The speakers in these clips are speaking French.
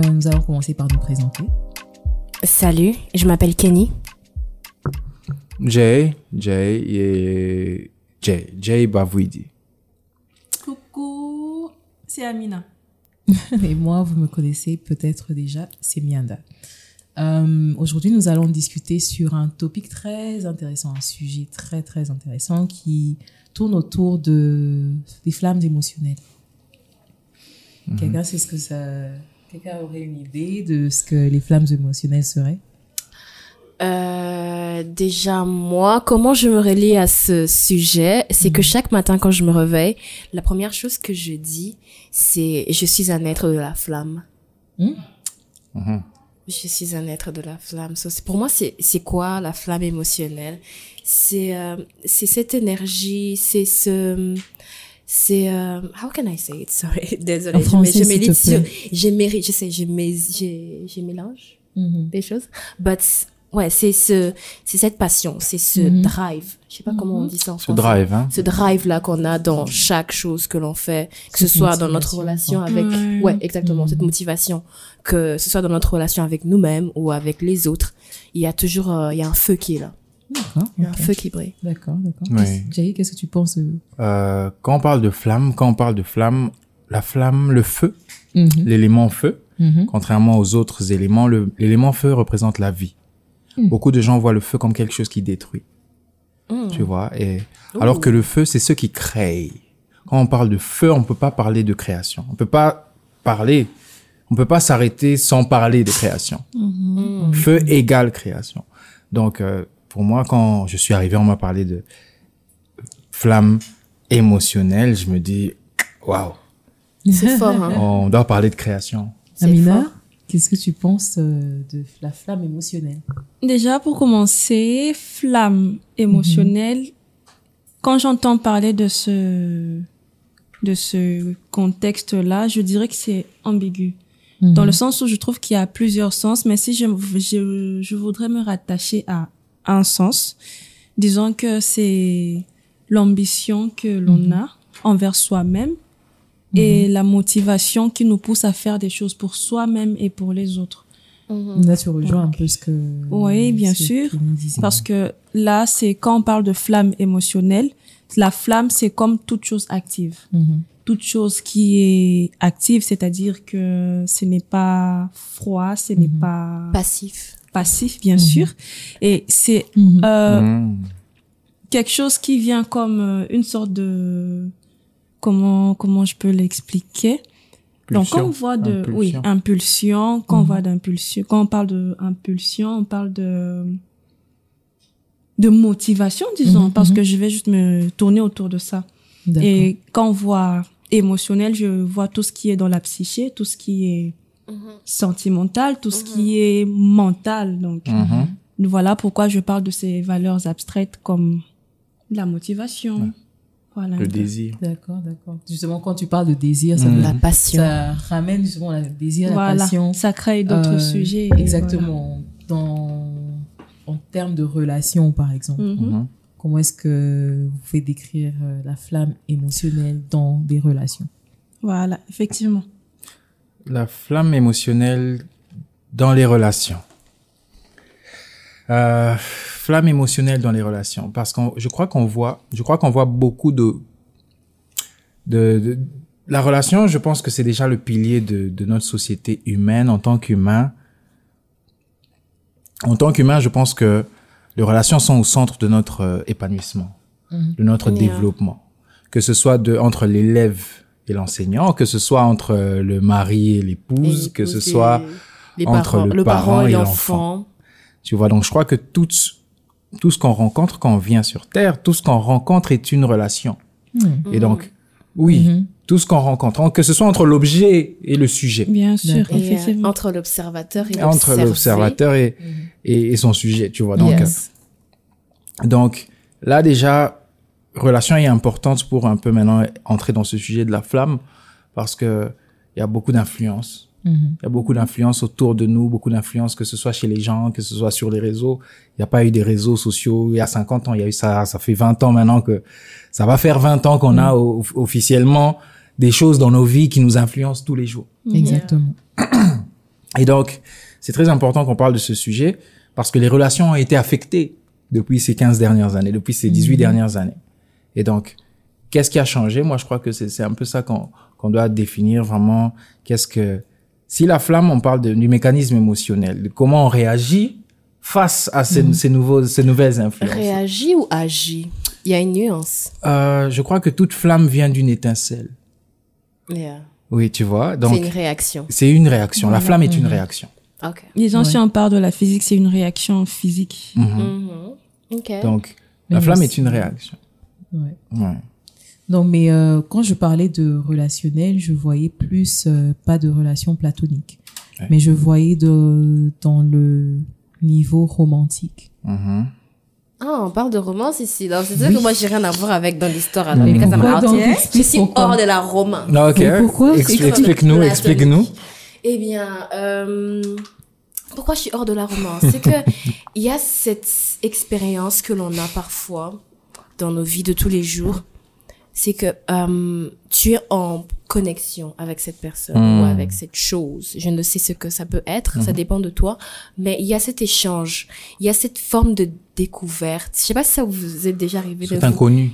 Euh, nous allons commencer par nous présenter. Salut, je m'appelle Kenny. Jay, Jay et Jay, Jay Bavouidi. Coucou, c'est Amina. et moi, vous me connaissez peut-être déjà, c'est Mianda. Euh, Aujourd'hui, nous allons discuter sur un topic très intéressant, un sujet très très intéressant qui tourne autour de des flammes émotionnelles. Quelqu'un sait ce que ça Quelqu'un aurait une idée de ce que les flammes émotionnelles seraient? Euh, déjà, moi, comment je me relie à ce sujet, c'est que chaque matin quand je me réveille, la première chose que je dis, c'est je suis un être de la flamme. Hmm? Mhm. Je suis un être de la flamme. So, pour moi, c'est quoi la flamme émotionnelle? C'est euh, c'est cette énergie, c'est ce c'est euh, how can I say it? Sorry, désolée. En je français, je sur, plaît. j'ai mérite, je sais, j'ai mes j'ai j'ai mélange Mhm. des choses. But ouais, c'est ce, c'est cette passion, c'est ce Mhm. drive. Je sais pas comment on dit ça en Ce français. drive, hein. Ce drive là qu'on a dans chaque chose que l'on fait, que ce soit dans notre motivation, relation avec, Ouais. ouais, exactement, cette motivation, que ce soit dans notre relation avec nous-mêmes ou avec les autres, il y a toujours, euh, il y a un feu qui est là, D'accord. il y a un feu qui brille. D'accord, d'accord. Oui. Qu'est-ce- Jay, qu'est-ce que tu penses de... Euh, quand on parle de flamme, quand on parle de flamme, la flamme, le feu, Mhm, l'élément feu, mhm. contrairement aux autres éléments, l'élément feu représente la vie. Mm. Beaucoup de gens voient le feu comme quelque chose qui détruit, Mm. tu vois. Et alors que le feu, c'est ce qui crée. Quand on parle de feu, on peut pas parler de création. On peut pas parler, on peut pas s'arrêter sans parler de création. Mm. Feu égale création. Donc, euh, pour moi, quand je suis arrivé, on m'a parlé de flamme émotionnelle. Je me dis, waouh, C'est fort, hein. on doit parler de création. C'est Amina, fort. qu'est-ce que tu penses euh, de la flamme émotionnelle? Déjà, pour commencer, flamme émotionnelle. Quand j'entends parler de ce, de ce contexte-là, je dirais que c'est ambigu. Dans le sens où je trouve qu'il y a plusieurs sens, mais si je, je, je voudrais me rattacher à un sens, disons que c'est l'ambition que l'on a envers soi-même et la motivation qui nous pousse à faire des choses pour soi-même et pour les autres. Mhm. Là, tu rejoins un peu ce que... Oui, bien sûr. Parce que là, c'est quand on parle de flamme émotionnelle, la flamme, c'est comme toute chose active. Mhm. Toute chose qui est active, c'est-à-dire que ce n'est pas froid, ce n'est Mhm. pas Passif. Passif, bien Mhm. sûr. Et c'est Mhm. euh, Mm. quelque chose qui vient comme euh, une sorte de... Comment, comment je peux l'expliquer? Donc, quand on voit de, oui, impulsion. quand on Mhm. voit d'impulsion, quand on parle de impulsion, on parle de, de motivation, disons, Mhm, parce mhm. que je vais juste me tourner autour de ça. Et quand on voit émotionnel, je vois tout ce qui est dans la psyché, tout ce qui est Mhm. sentimental, tout ce qui est mental. Donc, Mhm. voilà pourquoi je parle de ces valeurs abstraites comme la motivation. Ouais. Voilà. Le désir. D'accord, d'accord. Justement, quand tu parles de désir, ça, Mhm. La passion. ça ramène justement le désir, la passion. Ça crée d'autres Euh, sujets. et Exactement. Dans, en termes de relation, par exemple. Mhm. Mhm. Comment est-ce que vous pouvez décrire euh, la flamme émotionnelle dans des relations? Voilà, effectivement. La flamme émotionnelle dans les relations. Euh, flamme émotionnelle dans les relations, parce que je crois qu'on voit, je crois qu'on voit beaucoup de, de, de- la relation. Je pense que c'est déjà le pilier de, de notre société humaine en tant qu'humain. En tant qu'humain, je pense que les relations sont au centre de notre euh, épanouissement, Mhm. de notre Yeah. développement. Que ce soit de, entre l'élève et l'enseignant, que ce soit entre euh, le mari et l'épouse, que ce soit entre parents, le parent parent et l'enfant. Tu vois, donc je crois que tout, tout ce qu'on rencontre quand on vient sur Terre, tout ce qu'on rencontre est une relation. Mhm. Et donc, oui, Mhm. tout ce qu'on rencontre, que ce soit entre l'objet et le sujet, Bien sûr. Et, euh, effectivement. entre l'observateur et entre l'observateur et, et, et son sujet, tu vois. Donc, Yes. euh, donc là déjà, relation est importante pour un peu maintenant entrer dans ce sujet de la flamme, parce que il y a beaucoup d'influence. Mhm. Il y a beaucoup d'influence autour de nous, beaucoup d'influence, que ce soit chez les gens, que ce soit sur les réseaux. Il n'y a pas eu des réseaux sociaux il y a 50 ans, il y a eu ça, ça fait 20 ans maintenant que, ça va faire 20 ans qu'on a o- officiellement des choses dans nos vies qui nous influencent tous les jours. Exactement. Et donc, c'est très important qu'on parle de ce sujet parce que les relations ont été affectées depuis ces 15 dernières années, depuis ces 18 dernières années. Et donc, qu'est-ce qui a changé? Moi, je crois que c'est c'est un peu ça qu'on qu'on doit définir vraiment. Qu'est-ce que si la flamme, on parle de, du mécanisme émotionnel, de comment on réagit face à ces, ces nouveaux, ces nouvelles influences. Réagit ou agit Il y a une nuance. Euh, je crois que toute flamme vient d'une étincelle. Yeah. Oui, tu vois. C'est Donc, une réaction. c'est une réaction. La flamme est une réaction. Ok. Disons, Ouais. si on parle de la physique, c'est une réaction physique. Mhm. Mhm. Ok. Donc, la Mais flamme est une réaction. Ouais. Ouais. Non, mais euh, quand je parlais de relationnel, je voyais plus euh, pas de relation platonique, Ouais. mais je voyais de, dans le niveau romantique. Mhm. Ah, on parle de romance ici. Donc, c'est sûr Oui. que moi, j'ai rien à voir avec dans l'histoire. Mais out donc? Here. Je Explique suis pourquoi. hors de la romance. Non, ok. Mais pourquoi? Explique-nous, explique-nous. Eh bien, euh, pourquoi je suis hors de la romance C'est que il y a cette expérience que l'on a parfois dans nos vies de tous les jours. C'est que euh, tu es en connexion avec cette personne ou avec cette chose. Je ne sais ce que ça peut être, ça dépend de toi. Mais il y a cet échange, il y a cette forme de découverte. Je sais pas si ça vous est déjà arrivé. vous- inconnu.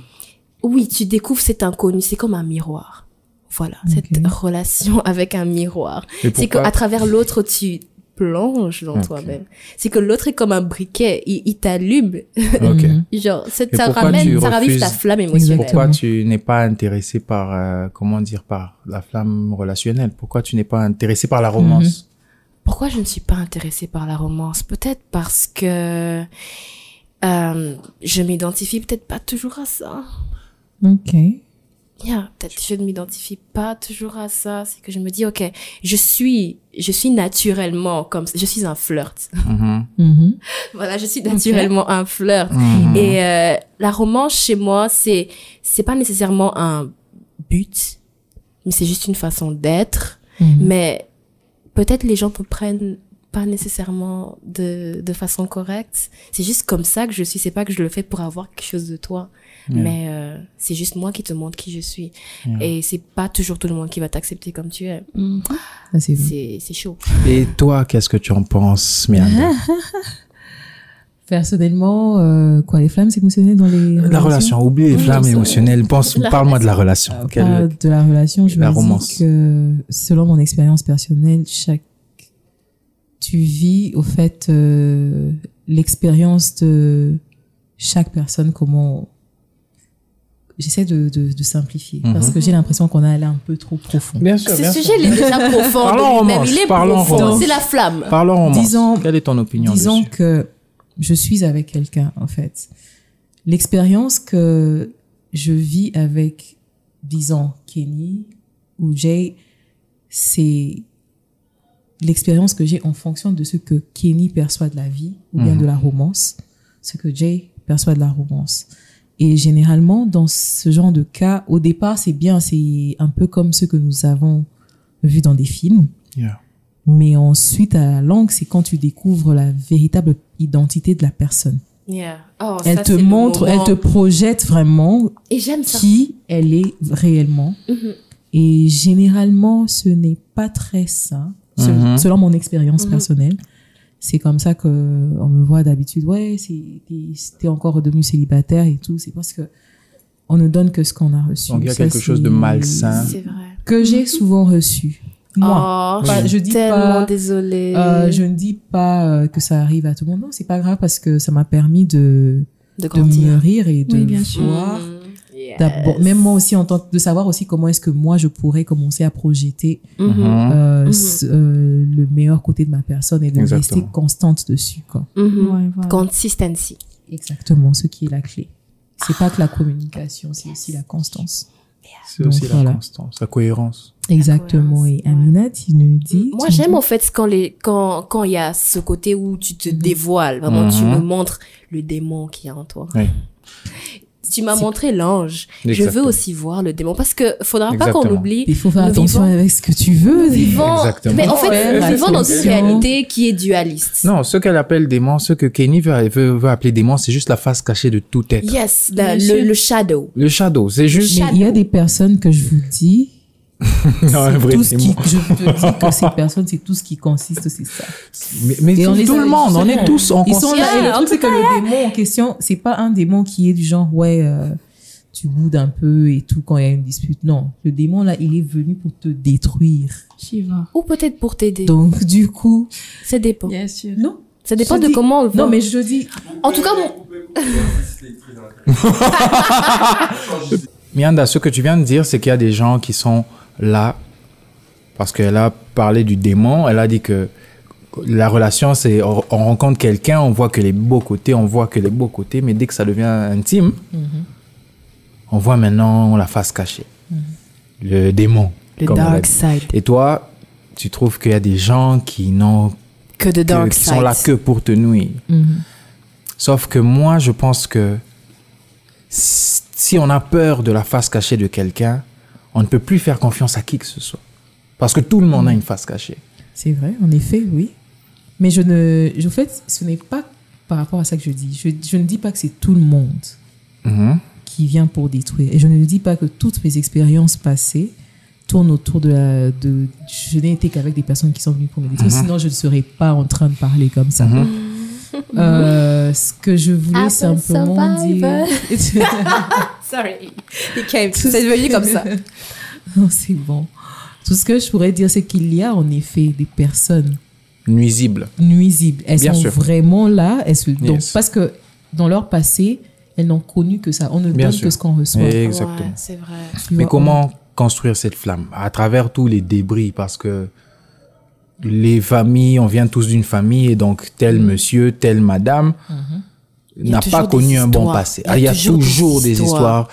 oui, tu découvres cet inconnu, c'est comme un miroir. Voilà, cette relation avec un miroir. C'est qu'à travers l'autre, tu plonges dans toi-même. C'est que l'autre est comme un briquet, il, il t'allume. Ok. Mhm. Genre, ça pourquoi ramène, ça ravive ta flamme émotionnelle. Pourquoi tu n'es pas intéressé par, euh, comment dire, par la flamme relationnelle? Pourquoi tu n'es pas intéressé par la romance? Pourquoi je ne suis pas intéressée par la romance? Peut-être parce que euh, je m'identifie peut-être pas toujours à ça. Ok. Yeah, peut-être que je ne m'identifie pas toujours à ça. C'est que je me dis, ok, je suis, je suis naturellement comme, je suis un flirt. Mhm. Mhm. voilà, je suis naturellement un flirt. Mhm. Et euh, la romance chez moi, c'est, c'est pas nécessairement un but, mais c'est juste une façon d'être. Mais peut-être les gens te prennent pas nécessairement de, de façon correcte. C'est juste comme ça que je suis. C'est pas que je le fais pour avoir quelque chose de toi. Yeah. Mais euh, c'est juste moi qui te montre qui je suis. Yeah. Et c'est pas toujours tout le monde qui va t'accepter comme tu es. Mm. Ça, c'est chaud. Et toi, qu'est-ce que tu en penses, Mianda Personnellement, euh, quoi, les flammes émotionnelles dans les La relation, oublie les Oui, flammes émotionnelles. Pense, parle-moi de la relation. Euh, Quelle- pas de la relation, je la me romance. dis que selon mon expérience personnelle, chaque tu vis au fait euh, l'expérience de chaque personne comment j'essaie de, de, de simplifier Mhm. parce que j'ai l'impression qu'on a allé un peu trop profond. Bien sûr, Ce bien sujet, sûr. il est déjà profond. Parlons romance, Il est parlons profond. romance. C'est la flamme. Parlons romance. Disons- Quelle est ton opinion Disons dessus que je suis avec quelqu'un, en fait. L'expérience que je vis avec, disons, Kenny ou Jay, c'est l'expérience que j'ai en fonction de ce que Kenny perçoit de la vie ou bien Mhm. de la romance, ce que Jay perçoit de la romance. Et généralement, dans ce genre de cas, au départ, c'est bien, c'est un peu comme ce que nous avons vu dans des films. Yeah. Mais ensuite, à la langue, c'est quand tu découvres la véritable identité de la personne. Yeah. Oh, Elle ça, te montre, elle te projette vraiment Et ça. qui elle est réellement. Mhm. Et généralement, ce n'est pas très sain, Mhm. selon mon expérience Mhm. personnelle. C'est comme ça que on me voit d'habitude. Ouais, c'est t'es- encore redevenu célibataire et tout. C'est parce que on ne donne que ce qu'on a reçu. Donc, il y a Ça, quelque chose de malsain. C'est vrai. que j'ai souvent reçu. Moi, oh, Pas- je je suis dis tellement pas- désolée. Euh, je ne dis pas euh, que ça arrive à tout le monde. Non, c'est pas grave parce que ça m'a permis de, de de mûrir et de Oui, bien voir. Yes. D'abord, même moi aussi, en tant de savoir aussi comment est-ce que moi je pourrais commencer à projeter Mhm. Mhm. euh, Mhm. ce- euh, le meilleur côté de ma personne et de Exactement. rester constante dessus. Quoi. Ouais, voilà. Consistency. Exactement, ce qui est la clé. C'est pas que la communication, c'est aussi la constance. C'est aussi la voilà. constance, la cohérence. Exactement. Et cohérence, Amina, tu nous dis. Moi, j'aime en fait quand les quand quand il y a ce côté où tu te dévoiles, vraiment tu me montres le démon qui est en toi. Oui. Tu m'as montré l'ange. Je veux aussi voir le démon parce que faudra pas qu'on oublie. Il faut faire attention vivons- avec ce que tu veux. Vivons, Exactement. mais en fait, Ouais, nous vivons dans une réalité qui est dualiste. Non, ce qu'elle appelle démon, ce que Kenny veut, veut, veut appeler démon, c'est juste la face cachée de tout être. Yes, la- le, le shadow. Le shadow, c'est juste. Mais il y a des personnes que je vous dis, Non, vrai tout ce qui, je te dis que ces personnes, c'est tout ce qui consiste, c'est ça. Mais, mais Et tout, les tout a- le monde, on est tous en Ils sont là, et le en truc, c'est que le démon en question, c'est pas un démon qui est du genre, ouais, euh, tu boudes un peu et tout quand il y a une dispute. Non, le démon, là, il est venu pour te détruire. Shiva. Ou peut-être pour t'aider. Donc, du coup, Ça dépend. Bien sûr. non. Ça dépend Je de dis- comment on le voit. Non, mais je dis, En tout cas, mon- Mianda, ce que tu viens de dire, c'est qu'il y a des gens qui sont là parce qu'elle a parlé du démon. Elle a dit que la relation, c'est on, on rencontre quelqu'un, on voit que les beaux côtés, on voit que les beaux côtés, mais dès que ça devient intime, on voit maintenant la face cachée. Le démon. le dark side. Et toi, tu trouves qu'il y a des gens qui n'ont Que de que- dark qui side. sont là que pour te nuire. Sauf que moi, je pense que si on a peur de la face cachée de quelqu'un, on ne peut plus faire confiance à qui que ce soit. Parce que tout le monde a une face cachée. c'est vrai, en effet, oui. Mais je ne, je, en fait, ce n'est pas par rapport à ça que je dis. Je, je ne dis pas que c'est tout le monde Mhm. qui vient pour détruire. Et je ne dis pas que toutes mes expériences passées tournent autour de la. De, je n'ai été qu'avec des personnes qui sont venues pour me détruire, sinon je ne serais pas en train de parler comme ça. Euh, ce que je voulais I'm a simplement dire. Sorry. He came. C'est devenu comme ça. non, c'est bon. Tout ce que je pourrais dire, c'est qu'il y a en effet des personnes Nuisible. nuisibles. Elles Bien sont sûr. vraiment là. Elles se, donc, Yes. parce que dans leur passé, elles n'ont connu que ça. On ne Bien donne sûr. que ce qu'on reçoit. Exactement. Ouais, c'est vrai. Tu Mais vois, comment construire cette flamme? À travers tous les débris, parce que les familles, on vient tous d'une famille, et donc tel monsieur, telle madame a n'a pas connu un bon passé. Ah, Il y a toujours, des histoires,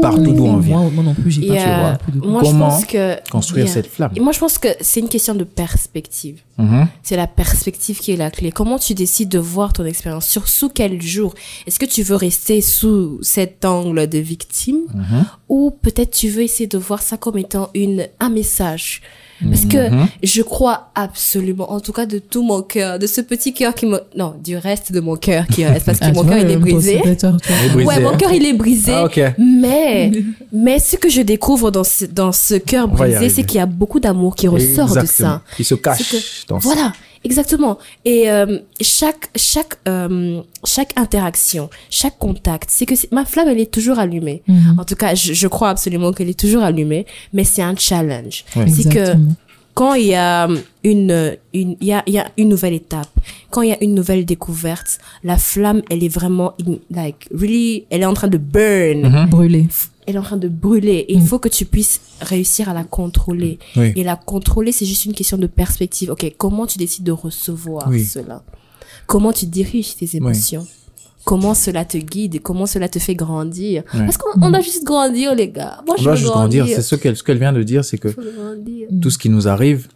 partout d'où on vient. Moi, moi non plus, j'ai pas euh, Comment je pense que construire cette flamme Et moi, je pense que c'est une question de perspective. Mhm. C'est la perspective qui est la clé. Comment tu décides de voir ton expérience? Sur sous quel jour? Est-ce que tu veux rester sous cet angle de victime? Mhm. ou peut-être tu veux essayer de voir ça comme étant une un message parce que Mhm. je crois absolument, en tout cas de tout mon cœur, de ce petit cœur qui me, non, du reste de mon cœur qui reste, parce que Ah, mon cœur il est brisé. possibilisateur, toi. Il est brisé, Ouais, mon hein. cœur il est brisé. Ah. Mais, mais ce que je découvre dans ce, dans ce cœur brisé, c'est qu'il y a beaucoup d'amour qui ressort de ça. Qui se cache que- dans ça. Exactement. Et euh, chaque chaque euh, chaque interaction, chaque contact, c'est que ma flamme elle est toujours allumée. Mhm. En tout cas, je, je crois absolument qu'elle est toujours allumée, mais c'est un challenge. Ouais. C'est que quand il y a une une il y a il y a une nouvelle étape, quand il y a une nouvelle découverte, la flamme elle est vraiment in- like really elle est en train de burn. Mhm. Brûlé. Elle est en train de brûler et il faut que tu puisses réussir à la contrôler. Oui. Et la contrôler, c'est juste une question de perspective. Ok, comment tu décides de recevoir Oui. cela? Comment tu diriges tes émotions? Comment cela te guide? Comment cela te fait grandir? Ouais. Parce qu'on on doit juste grandir, les gars. Moi, On je doit juste grandir. grandir. C'est ce qu'elle ce qu'elle vient de dire, c'est que tout ce qui nous arrive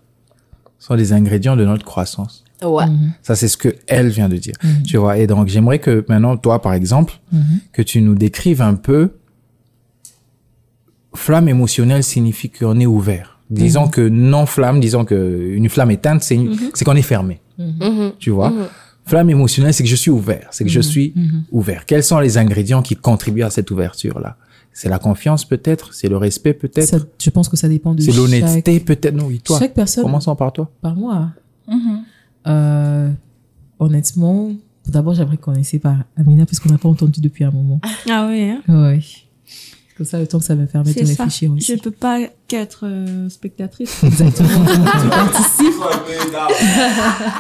sont des ingrédients de notre croissance. Ouais. Ça, c'est ce que elle vient de dire. Tu vois. Et donc, j'aimerais que maintenant, toi, par exemple, que tu nous décrives un peu. Flamme émotionnelle signifie qu'on est ouvert. Disons que non flamme, disons que une flamme éteinte, c'est c'est qu'on est fermé. Mhm. Tu vois? Flamme émotionnelle, c'est que je suis ouvert. C'est que je suis ouvert. Quels sont les ingrédients qui contribuent à cette ouverture-là? C'est la confiance peut-être, c'est le respect peut-être, je pense que ça dépend de c'est chaque, l'honnêteté peut-être? Non, oui, toi. chaque personne. Commençons par toi. Par moi. Euh, honnêtement, d'abord, j'aimerais commencer par Amina, parce qu'on n'a pas entendu depuis un moment. Ah oui, hein? Ouais. Comme ça, le temps que ça me permet de c'est ça. réfléchir aussi. Je peux pas qu'être euh, spectatrice. Exactement. tu participes.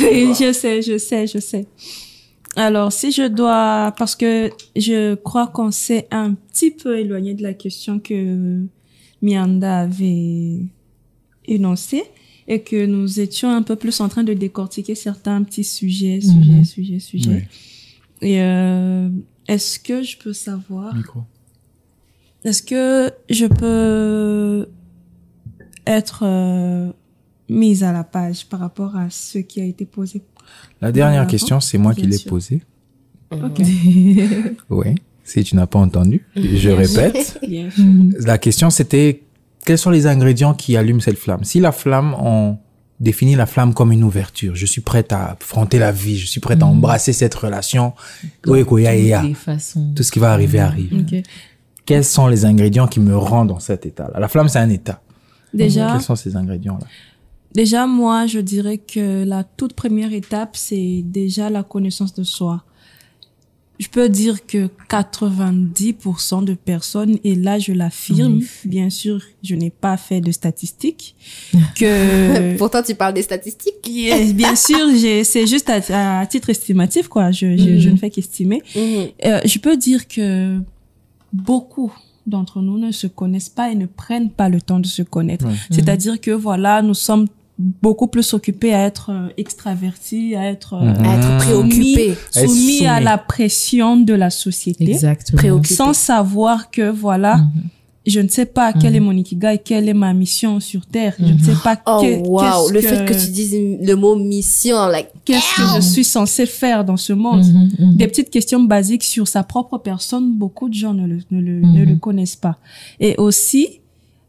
Oui, je sais, je sais, je sais. Alors, si je dois, parce que je crois qu'on s'est un petit peu éloigné de la question que Mianda avait énoncée et que nous étions un peu plus en train de décortiquer certains petits sujets, sujets, Mhm. sujets, sujets. Oui. Et euh, est-ce que je peux savoir Micro. Est-ce que je peux être euh, mise à la page par rapport à ce qui a été posé? La dernière question, c'est moi qui l'ai posée. Ok. Oui. Si tu n'as pas entendu, je répète. Bien. La question, c'était quels sont les ingrédients qui allument cette flamme? Si la flamme, on définit la flamme comme une ouverture. Je suis prête à affronter la vie. Je suis prête à embrasser cette relation. Oui, quoi, ya, ya. Toutes les façons. Tout ce qui va arriver arrive. Ok. Quels sont les ingrédients qui me rendent dans cet état-là? La flamme, c'est un état. Déjà, Quels sont ces ingrédients-là? Déjà, moi, je dirais que la toute première étape, c'est déjà la connaissance de soi. Je peux dire que 90% de personnes, et là je l'affirme, bien sûr, je n'ai pas fait de statistiques, que Pourtant, tu parles des statistiques. Yes, bien sûr, c'est juste à, à titre estimatif, quoi. Je, je, je ne fais qu'estimer. Mhm. Euh, je peux dire que beaucoup d'entre nous ne se connaissent pas et ne prennent pas le temps de se connaître. Ouais. C'est-à-dire que voilà, nous sommes beaucoup plus occupés à être euh, extravertis, à être euh, Mhm. À être préoccupé. À être soumis à la pression de la société, Exactement. Préoccupé. sans savoir que voilà, Mhm. Je ne sais pas quel est mon ikigai, quelle est ma mission sur terre, je ne sais pas Oh, que- wow. qu'est-ce Le fait que tu dises le mot mission, like, qu'est-ce que je suis censé faire dans ce monde? Mhm, mhm. Des petites questions basiques sur sa propre personne, beaucoup de gens ne le, ne le, Mhm. ne le connaissent pas. Et aussi,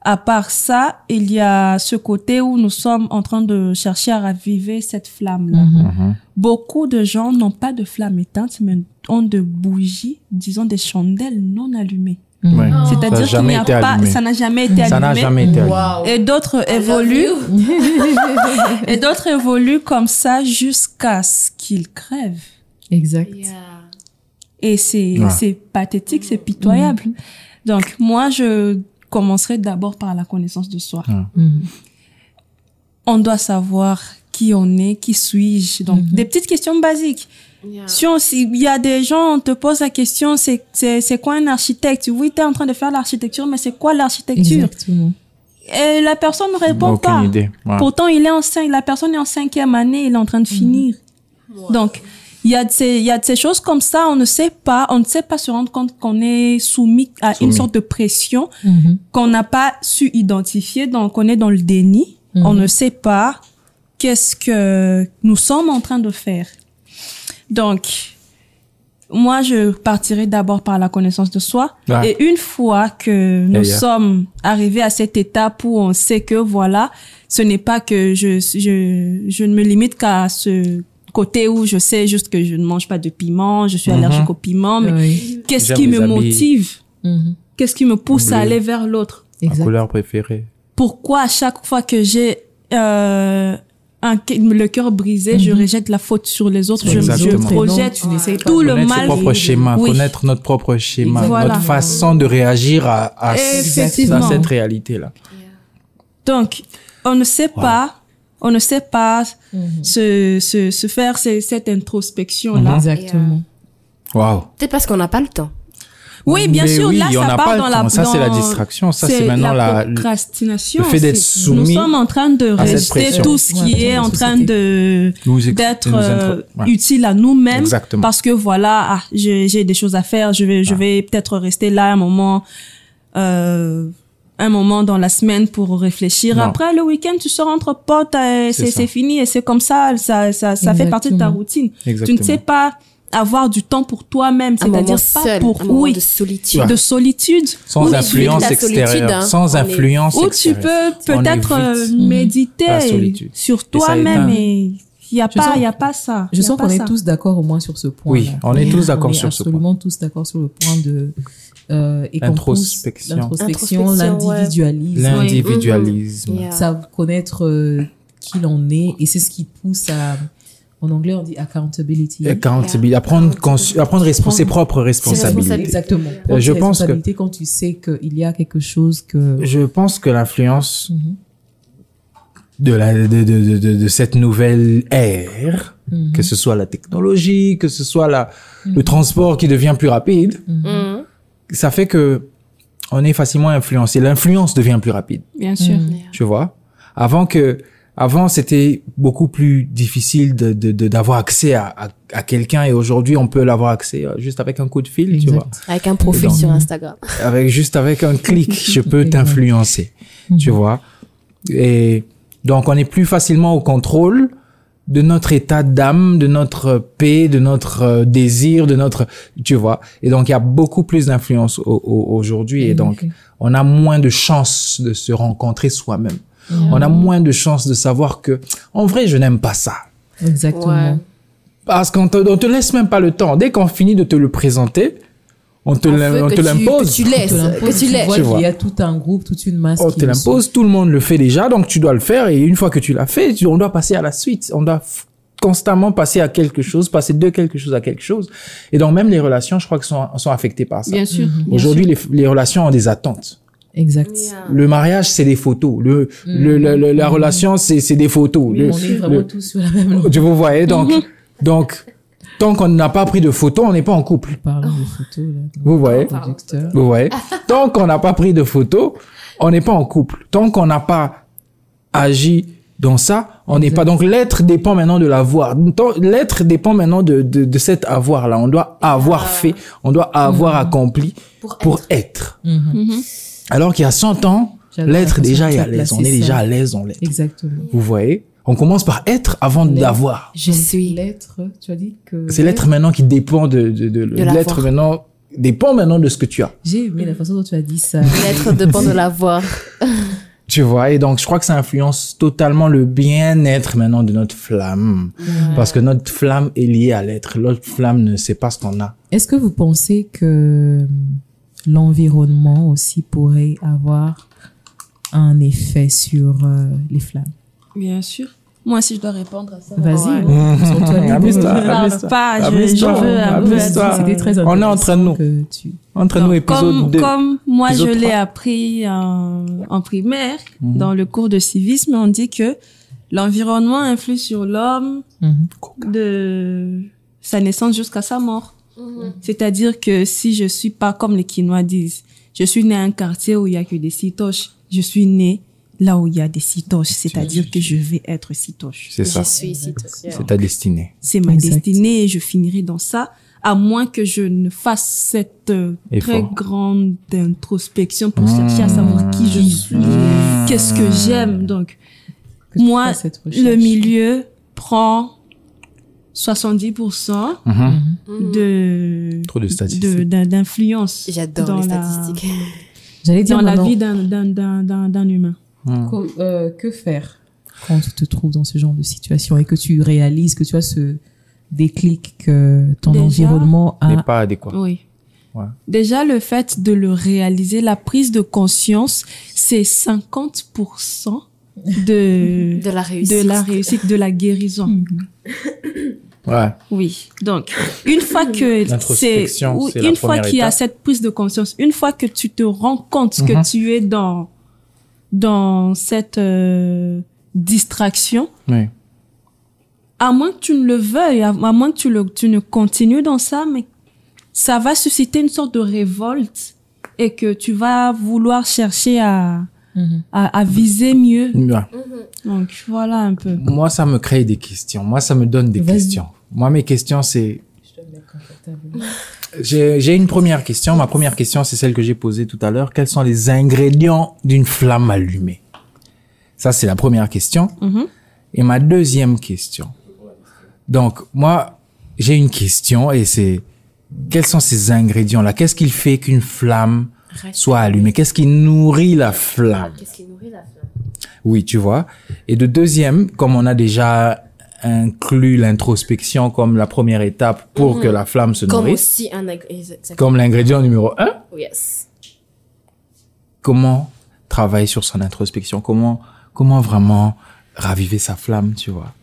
à part ça, il y a ce côté où nous sommes en train de chercher à raviver cette flamme-là. Mhm. Mhm. Beaucoup de gens n'ont pas de flamme éteinte, mais ont de bougies, disons des chandelles non allumées. Ouais. Ça a C'est-à-dire qu'il n'y a pas, allumé. ça n'a jamais été allumé. Ça n'a jamais été allumé. wow. Et d'autres évoluent, et d'autres évoluent comme ça jusqu'à ce qu'ils crèvent. Exact. Yeah. Et c'est Ouais. c'est pathétique, c'est pitoyable. Donc moi, je commencerai d'abord par la connaissance de soi. Mhm. On doit savoir qui on est, qui suis-je. Donc des petites questions basiques. Yeah. Si on- s'il y a des gens, on te pose la question, c'est c'est c'est quoi un architecte? Oui, tu es en train de faire l'architecture, mais c'est quoi l'architecture? Exactement. Et la personne ne répond Aucune pas. idée. Ouais. Pourtant, il est en cinq, la personne est en cinquième année, il est en train de finir. Donc, il y a de ces, il y a de ces choses comme ça, on ne sait pas, on ne sait pas se rendre compte qu'on est soumis à une sorte de pression Mhm. qu'on n'a pas su identifier, donc on est dans le déni. Mhm. On ne sait pas qu'est-ce que nous sommes en train de faire. Donc, moi, je partirai d'abord par la connaissance de soi. Et une fois que nous Yeah, sommes arrivés à cette étape où on sait que voilà, ce n'est pas que je, je, je ne me limite qu'à ce côté où je sais juste que je ne mange pas de piment, je suis Mhm. allergique au piment, mais Oui. qu'est-ce qui me habits. motive? Mhm. Qu'est-ce qui me pousse à aller vers l'autre? Ma couleur préférée. Pourquoi à chaque fois que j'ai euh, un, le cœur brisé, je Mhm. rejette la faute sur les autres, je, je projette tu n'essayes pas tout le mal. schémas, Oui. connaître notre propre schéma, notre façon de réagir à, à, Effectivement. à cette réalité-là. Donc, on ne sait pas, on ne sait pas Mhm. se, se, se faire ce- cette introspection-là. Exactement. Waouh. Peut-être parce qu'on n'a pas le temps. Oui, bien Mais sûr, oui, là, on ça n'a part dans la... temps. Ça, c'est la distraction. Ça, c'est maintenant la- procrastination. le fait d'être soumis Nous sommes en train de à cette rester pression. tout ce qui Ouais, est en train de d'être euh, ouais. utile à nous-mêmes Exactement. parce que voilà ah, j'ai des choses à faire je vais je Ah. vais peut-être rester là un moment euh, un moment dans la semaine pour réfléchir Non. après le week-end tu sors entre potes C'est fini et c'est comme ça ça ça ça fait partie de ta Exactement. routine tu Exactement. ne sais pas avoir du temps pour toi-même c'est-à-dire pas seul, pour un oui de solitude. de solitude Sans influence solitude, extérieure. hein. Sans On est- influence ou tu peux peut-être euh, méditer la solitude. sur toi-même et il y a Je pas il y a pas ça Je sens qu'on est tous d'accord au moins sur ce point. Oui, on est tous d'accord sur ce point. Absolument tous d'accord sur le point de euh, et pousse L'introspection. l'introspection, Introspection, ouais. l'individualisme, L'individualisme. Yeah. savent connaître euh, qui l'on est et c'est ce qui pousse à en anglais on dit accountability. Accountability. Apprendre, apprendre respons- ses propres responsabilités. Exactement. Euh, je ses pense que- responsabilités quand tu sais qu'il y a quelque chose que Je pense que l'influence Mhm. de, la, de, de, de, de, de cette nouvelle ère, Mhm. que ce soit la technologie, que ce soit la, le transport qui devient plus rapide, Mhm. ça fait que on est facilement influencé. L'influence devient plus rapide, bien sûr Mhm. tu vois? Avant que, avant c'était beaucoup plus difficile de de- de- d'avoir accès à, à, à quelqu'un et aujourd'hui on peut l'avoir accès euh, juste avec un coup de fil, tu vois. Avec un profil Donc- sur Instagram. avec juste avec un clic, je peux t'influencer, tu vois. Et donc on est plus facilement au contrôle de notre état d'âme, de notre paix, de notre euh, désir, de notre, tu vois. Et donc il y a beaucoup plus d'influence au- au- aujourd'hui et donc on a moins de chances de se rencontrer soi-même. On a moins de chances de savoir que en vrai je n'aime pas ça. exactement. Ouais. Parce qu'on te, on te laisse même pas le temps. Dès qu'on finit de te le présenter, On te Un l'im- feu on que te tu- l'impose. que tu laisses, te l'impose, que tu laisses. vois Tu qu'il vois. y a tout un groupe, toute une masse. On qui te l'impose, tout le monde le fait déjà, donc tu dois le faire. Et une fois que tu l'as fait, tu- on doit passer à la suite. On doit f- constamment passer à quelque chose, passer de quelque chose à quelque chose. Et donc même les relations, je crois que sont, sont affectées par ça. Bien sûr. Mhm. bien Aujourd'hui, les, les relations ont des attentes. Exact. Le mariage, c'est des photos. Le, le, le- le- la relation, c'est c'est des photos. Le- on est vraiment le- tous sur la même longueur. tu vous voyez donc donc tant qu'on n'a pas pris de photos, on n'est pas en couple. Parlons de photos, là. Vous voyez. Vous voyez Tant qu'on n'a pas pris de photos, on n'est pas en couple. Tant qu'on n'a pas agi dans ça, on n'est pas. Donc l'être dépend maintenant de l'avoir. L'être dépend maintenant de, de, de cet avoir-là. On doit avoir fait, on doit avoir accompli Pour pour être. Mhm. Mhm. Alors qu'il y a 100 ans, l'être déjà est à l'aise. On est déjà à l'aise dans l'être. Exactement. Vous voyez? On commence par être avant d'avoir. Je suis. L'être, tu as dit que. C'est l'être maintenant qui dépend de, de, de, l'avoir. l'être maintenant dépend maintenant de ce que tu as. J'ai aimé la façon dont tu as dit ça. L'être dépend de l'avoir. Tu vois, et donc je crois que ça influence totalement le bien-être maintenant de notre flamme. Parce que notre flamme est liée à l'être. L'autre flamme ne sait pas ce qu'on a. Est-ce que vous pensez que l'environnement aussi pourrait avoir un effet sur euh, les flammes Bien sûr. Moi, si je dois répondre à ça. Vas-y, amuse-toi. pas, je- Amuse-toi, je veux un peu amuse-toi. être- C'était très On est intéressant entre nous. tu... Entre nous, épisode comme, 2. comme moi, Épisode je l'ai appris en, en primaire, Mhm. dans le cours de civisme, on dit que l'environnement influe sur l'homme Mhm. de sa naissance jusqu'à sa mort. C'est-à-dire que si je suis pas comme les Quinois disent, je suis né à un quartier où il y a que des citoches, je suis né là où il y a des citoches, c'est-à-dire que je vais être citoche. C'est ça. Je suis ici. C'est ta destinée. C'est ma Exact. destinée et je finirai dans ça, à moins que je ne fasse cette euh, Effort. très grande introspection pour chercher à savoir qui je suis, qu'est-ce que j'aime. Donc, que moi, le milieu prend 70% Mhm. de Trop de de- statistiques. d'in- d'influence J'adore dans les la- statistiques. J'allais dire dans la vie d'un- d'un- d'un d'un- d'un humain. co- euh, que faire quand tu te trouves dans ce genre de situation et que tu réalises que tu as ce déclic que ton Déjà, environnement a N'est pas adéquat. Oui. Ouais. Déjà, le fait de le réaliser, la prise de conscience, c'est 50% de, De la réussite. de la réussite, de la guérison. Ouais. Oui. Donc, une fois que c'est, une fois qu'il y a cette prise de conscience, une fois que tu te rends compte que tu es dans, dans cette euh, distraction, Oui. à moins que tu ne le veuilles, à, à moins que tu, le, tu ne continues dans ça, mais ça va susciter une sorte de révolte et que tu vas vouloir chercher à. À, à viser mieux. Ouais. Donc, voilà un peu. Moi, ça me crée des questions. Moi, ça me donne des questions. Moi, mes questions, c'est. J'ai une première question. Ma première question, c'est celle que j'ai posée tout à l'heure. Quels sont les ingrédients d'une flamme allumée? Ça, c'est la première question. Mhm. Et ma deuxième question. Donc, moi, j'ai une question et c'est quels sont ces ingrédients-là? Qu'est-ce qui fait qu'une flamme. Soit allumée Qu'est-ce qui nourrit la flamme? Qu'est-ce qui nourrit la flamme? Oui, tu vois. Et de deuxième, comme on a déjà inclus l'introspection comme la première étape pour que la flamme se Comme nourrisse, aussi un... exactement. comme l'ingrédient numéro un, Yes. comment travailler sur son introspection, comment, comment vraiment raviver sa flamme, tu vois?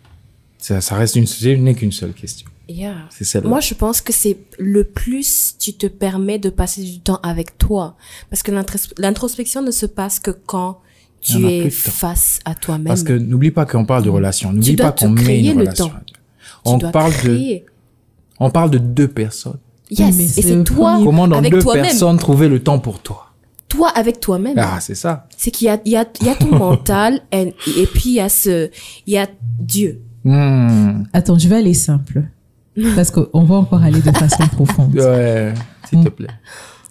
Ça, ça reste une, ce n'est qu'une seule question. Yeah. C'est celle-là. Moi, je pense que c'est le plus tu te permets de passer du temps avec toi. Parce que l'intros- l'introspection ne se passe que quand tu es face à toi-même. Parce que n'oublie pas qu'on parle de relation. N'oublie pas qu'on met une relation. On parle de, on parle de deux personnes. Yes. mais et c'est toi Comment dans avec deux personnes trouver le temps pour toi? Toi avec toi-même. Ah, c'est ça. C'est qu'il y a, il y a, il y a ton mental et, et puis il y a ce, il y a Dieu. Hmm. Attends, je vais aller simple. Parce qu'on va encore aller de façon profonde. Ouais, s'il te plaît.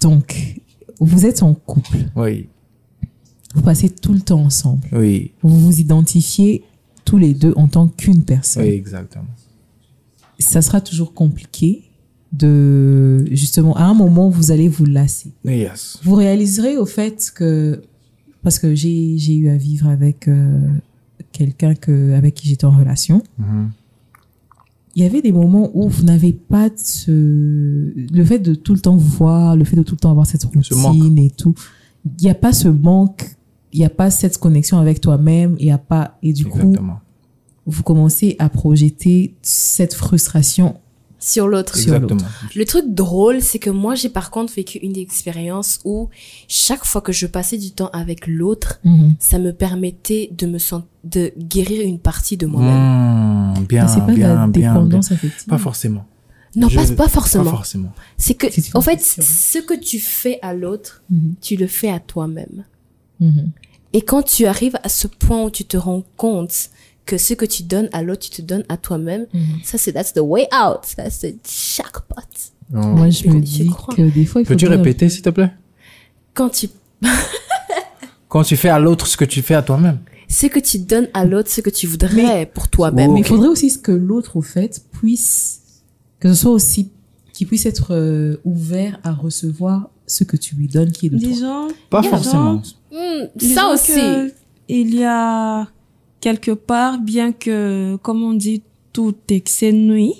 Donc, vous êtes en couple. Oui, Vous passez tout le temps ensemble. oui, Vous vous identifiez tous les deux en tant qu'une personne. oui, exactement. Ça sera toujours compliqué de, justement, à un moment, vous allez vous lasser. Yes. Vous réaliserez au fait que, parce que j'ai eu à vivre avec euh, quelqu'un que, avec qui j'étais en relation, Mhm. Il y avait des moments où vous n'avez pas de ce... le fait de tout le temps vous voir, le fait de tout le temps avoir cette routine et tout. Il n'y a pas ce manque, il n'y a pas cette connexion avec toi-même, il y a pas, et du coup, vous commencez à projeter cette frustration Sur l'autre. Le truc drôle, c'est que moi, j'ai par contre vécu une expérience où chaque fois que je passais du temps avec l'autre, Mhm. ça me permettait de me sent- de guérir une partie de moi-même. Mmh, bien, c'est pas bien, la bien. Pas forcément. Non, Je- pas, pas forcément. Pas forcément. C'est que, en fait, ce que tu fais à l'autre, Mhm. tu le fais à toi-même. Mhm. Et quand tu arrives à ce point où tu te rends compte que ce que tu donnes à l'autre, tu te donnes à toi-même, Mhm. ça c'est that's the way out. That's the jackpot. Moi, je me dis crois. que des fois, il faut Peux-tu répéter, s'il te plaît? Quand tu, Quand tu fais à l'autre ce que tu fais à toi-même. ce que tu donnes à l'autre, ce que tu voudrais pour toi-même. Oh. Mais il faudrait aussi que l'autre, au fait, puisse, que ce soit aussi, qu'il puisse être euh, ouvert à recevoir ce que tu lui donnes qui est de toi. Disons, Pas forcément. Hmm, ça aussi. que Il y a quelque part, bien que, comme on dit, tout excès nuit,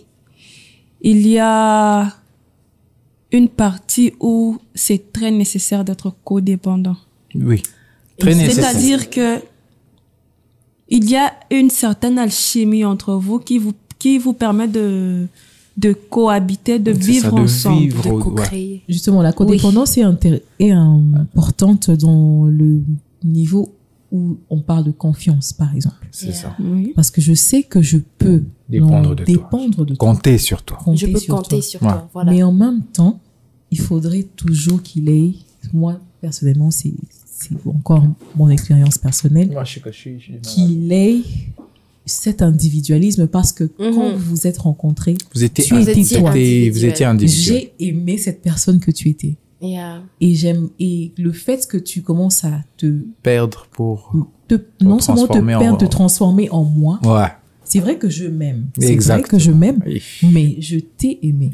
il y a une partie où c'est très nécessaire d'être codépendant. Oui. Très nécessaire. C'est-à-dire que il y a une certaine alchimie entre vous qui vous qui vous permet de de cohabiter, de vivre ça, de ensemble. vivre. De ouais. co-créer. Justement, la codépendance est, intér- est importante dans le niveau où on parle de confiance, par exemple. C'est ça. Oui. Parce que je sais que je peux Dépendre non, de toi. dépendre de toi. Compter sur toi. compter Je peux sur compter toi. sur Ouais. toi. Voilà. Mais en même temps, il faudrait toujours qu'il ait, moi personnellement, c'est c'est encore mon expérience personnelle, qu'il ait cet individualisme parce que quand Mhm. vous vous êtes rencontrés, Vous étiez, Tu un- étais toi. vous étiez individuel. j'ai aimé cette personne que tu étais. Yeah. Et j'aime, et le fait que tu commences à te, Perdre pour. te non seulement te en- perdre, te transformer en moi, Ouais. c'est vrai que je m'aime. C'est vrai que je m'aime, mais je t'ai aimé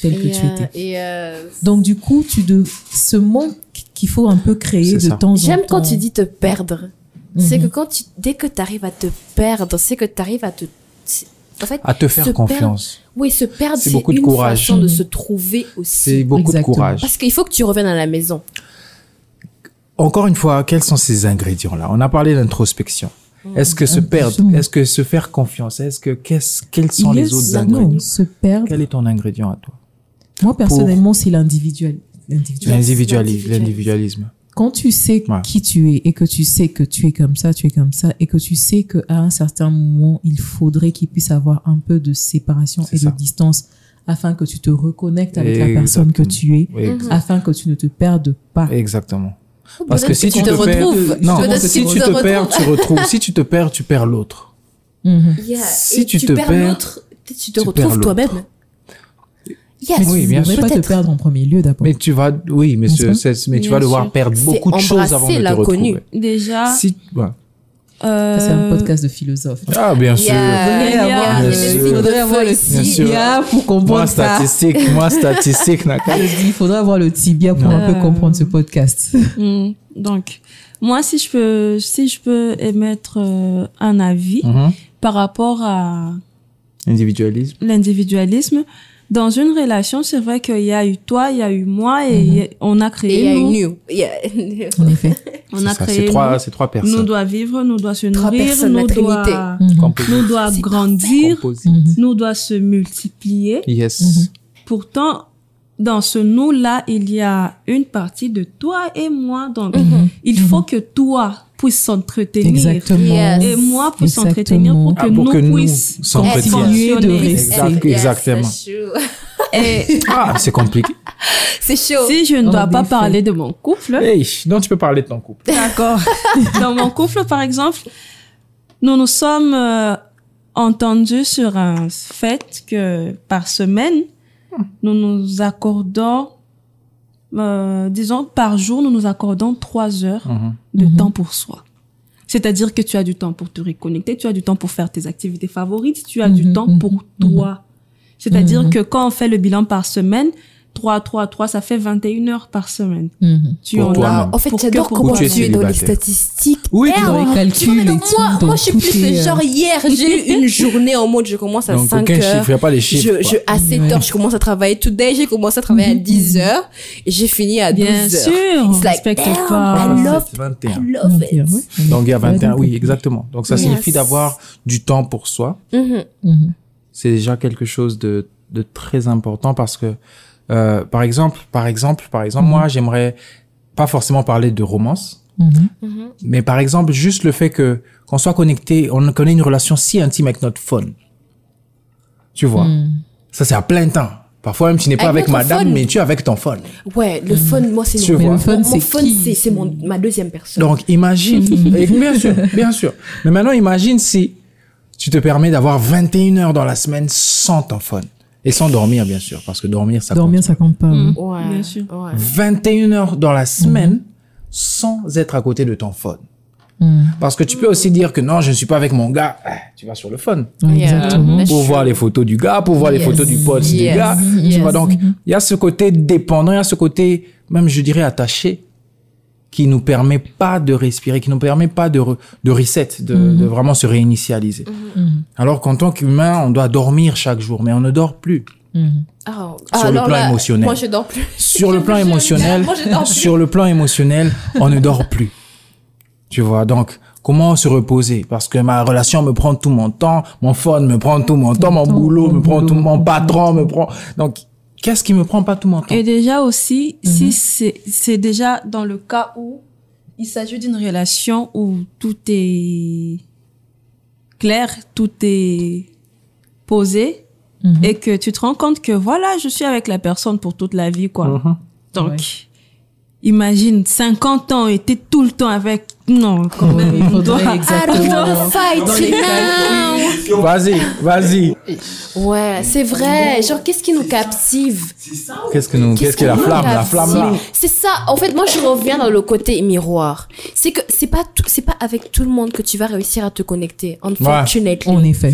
tel que Et, tu étais. et, euh, Donc du coup, tu de ce manque qu'il faut un peu créer de ça. temps en temps. J'aime quand tu dis te perdre. C'est Mhm. que quand tu, dès que tu arrives à te perdre, c'est que tu arrives à te, en fait, À te faire confiance. oui, se perdre, C'est c'est beaucoup de une courage. façon de se trouver C'est aussi. beaucoup Exactement. de courage. Parce qu'il faut que tu reviennes à la maison. Encore une fois, quels sont ces ingrédients-là? On a parlé d'introspection. Est-ce que se perdre, est-ce que se faire confiance, est-ce que qu'est-ce, quels sont Il les autres non, ingrédients? se perdre. Quel est ton ingrédient à toi? Moi personnellement, c'est l'individuel. L'individualisme. Quand tu sais Ouais. qui tu es et que tu sais que tu es comme ça, tu es comme ça, et que tu sais qu'à un certain moment, il faudrait qu'il puisse avoir un peu de séparation et ça. de distance afin que tu te reconnectes avec la personne que tu es, Oui, afin que tu ne te perdes pas. Exactement. Parce que si tu tu te, te perds, retrouves. non, si tu te perds, retrouves. tu retrouves. Si tu te perds, tu perds l'autre. Mhm. Yeah. Si Et tu te perds, l'autre, tu te retrouves toi-même. Yes. Oui, bien sûr. pas te perdre en premier lieu d'abord. Mais tu vas, oui, mais, N'est-ce ce- pas c'est- mais tu Bien vas devoir sûr. perdre beaucoup de choses avant de te retrouver. Déjà, Si, ouais. euh, C'est un podcast de philosophe. Ah, bien sûr. Il faudrait avoir le tibia pour Moi, comprendre ça. statistique, moi, statistique, Il faudrait avoir le tibia pour un peu Euh, comprendre ce podcast. hmm, donc, moi, si je peux, si je peux émettre euh, un avis Mhm. par rapport à Individualisme. l'individualisme, dans une relation, c'est vrai qu'il y a eu toi, il y a eu moi et a- on a Et créé il y a nous. new. Yeah. En effet. On a C'est ça, créé C'est trois, nous. c'est trois Nous personnes. doit vivre, nous doit se Trois nourrir, personnes, nous doit. Mhm. Nous doit grandir. Mhm. nous doit se multiplier. Yes. Mhm. Pourtant, dans ce nous-là, il y a une partie de toi et moi. Donc, Mhm. il faut que toi puisses s'entretenir. Exactement. Yes. Et moi puisse s'entretenir pour que Ah, pour nous puissions. Continuer de rester. Exact- exactement. Yes, c'est chaud. Et Ah, c'est compliqué. C'est chaud. si je ne dois pas parler de mon couple, Hey, donc tu peux parler de ton couple. D'accord. Dans mon couple, par exemple, nous nous sommes euh, entendus sur un fait que par semaine, nous nous accordons, euh, disons, par jour, nous nous accordons trois heures Mhm. de Mhm. temps pour soi. C'est-à-dire que tu as du temps pour te reconnecter, tu as du temps pour faire tes activités favorites, tu as du Mhm, temps pour toi. C'est-à dire Mhm. que quand on fait le bilan par semaine, 3, 3, 3, ça fait 21 heures par semaine. Mhm. Tu Pour en toi. as. En fait, j'adore comment toi. tu es dans les statistiques? Oui, dans les tu vois, calculs tout, Moi, moi, je suis plus euh, genre hier, j'ai eu une journée en mode je commence à Donc, 5 aucun heures. chiffre, il n'y a pas les chiffres. Je, je, à 7 Ouais. heures, je commence à travailler today, j'ai commencé à travailler à 10 heures et j'ai fini à 12 Bien heures. sûr, It's on like, respecte pas. I love, 21. I love it. Donc, il y a 21, oui, exactement. Donc, ça Yes. signifie d'avoir du temps pour soi. Mhm. Mhm. C'est déjà quelque chose de, de très important parce que, euh, par exemple, par exemple, par exemple, moi, j'aimerais pas forcément parler de romance, Mhm. mais par exemple, juste le fait que, qu'on soit connecté, on connaît une relation si intime avec notre phone. Tu vois? Mhm. Ça, c'est à plein temps. Parfois même, tu n'es pas avec, madame, phone. mais tu es avec ton phone. Ouais, le phone, moi, c'est Tu mon, phone, mon c'est phone, c'est, c'est mon, ma deuxième personne. Donc, imagine, et bien sûr, bien sûr. Mais maintenant, imagine si tu te permets d'avoir 21 heures dans la semaine sans ton phone. Et sans dormir, bien sûr, parce que dormir, ça Dormir, compte. ça compte pas. Mhm. ouais. ouais. bien sûr. Ouais. 21 heures dans la semaine sans être à côté de ton phone. Mhm. Parce que tu peux aussi dire que non, je ne suis pas avec mon gars. Ah, Tu vas sur le phone. Exactement. That's Pour true. voir les photos du gars, pour voir les photos du pote du Yes. gars. Tu Yes. vois, donc, il y a ce côté dépendant, il y a ce côté, même, je dirais, attaché, qui nous permet pas de respirer, qui nous permet pas de, re- de reset, de, de vraiment se réinitialiser. Mhm. Alors qu'en tant qu'humain, on doit dormir chaque jour, mais on ne dort plus. Mhm. Ah, Sur ah, le plan là, émotionnel. Moi, je dors plus. Sur le plan Je- émotionnel, Moi, je dors plus. sur le plan émotionnel, on ne dort plus. Tu vois, donc, comment se reposer? Parce que ma relation me prend tout mon temps, mon phone me prend tout mon temps, mon boulot mon me prend boulot tout, mon patron me prend. Donc, qu'est-ce qui me prend pas tout mon temps? Et déjà aussi, si c'est, c'est déjà dans le cas où il s'agit d'une relation où tout est clair, tout est posé, Mhm. et que tu te rends compte que voilà, je suis avec la personne pour toute la vie, quoi. Mhm. Donc, Ouais. imagine, 50 ans et t'es tout le temps avec... Non, quand même, il faudrait doit- I don't exactement. fight Dans Vas-y, vas-y. Ouais, c'est vrai. Genre, qu'est-ce qui nous captive? Qu'est-ce que nous, qu'est-ce que la flamme, la flamme là? C'est ça. En fait, moi, je reviens dans le côté miroir. C'est que c'est pas tout- c'est pas avec tout le monde que tu vas réussir à te connecter. Unfortunately, En effet.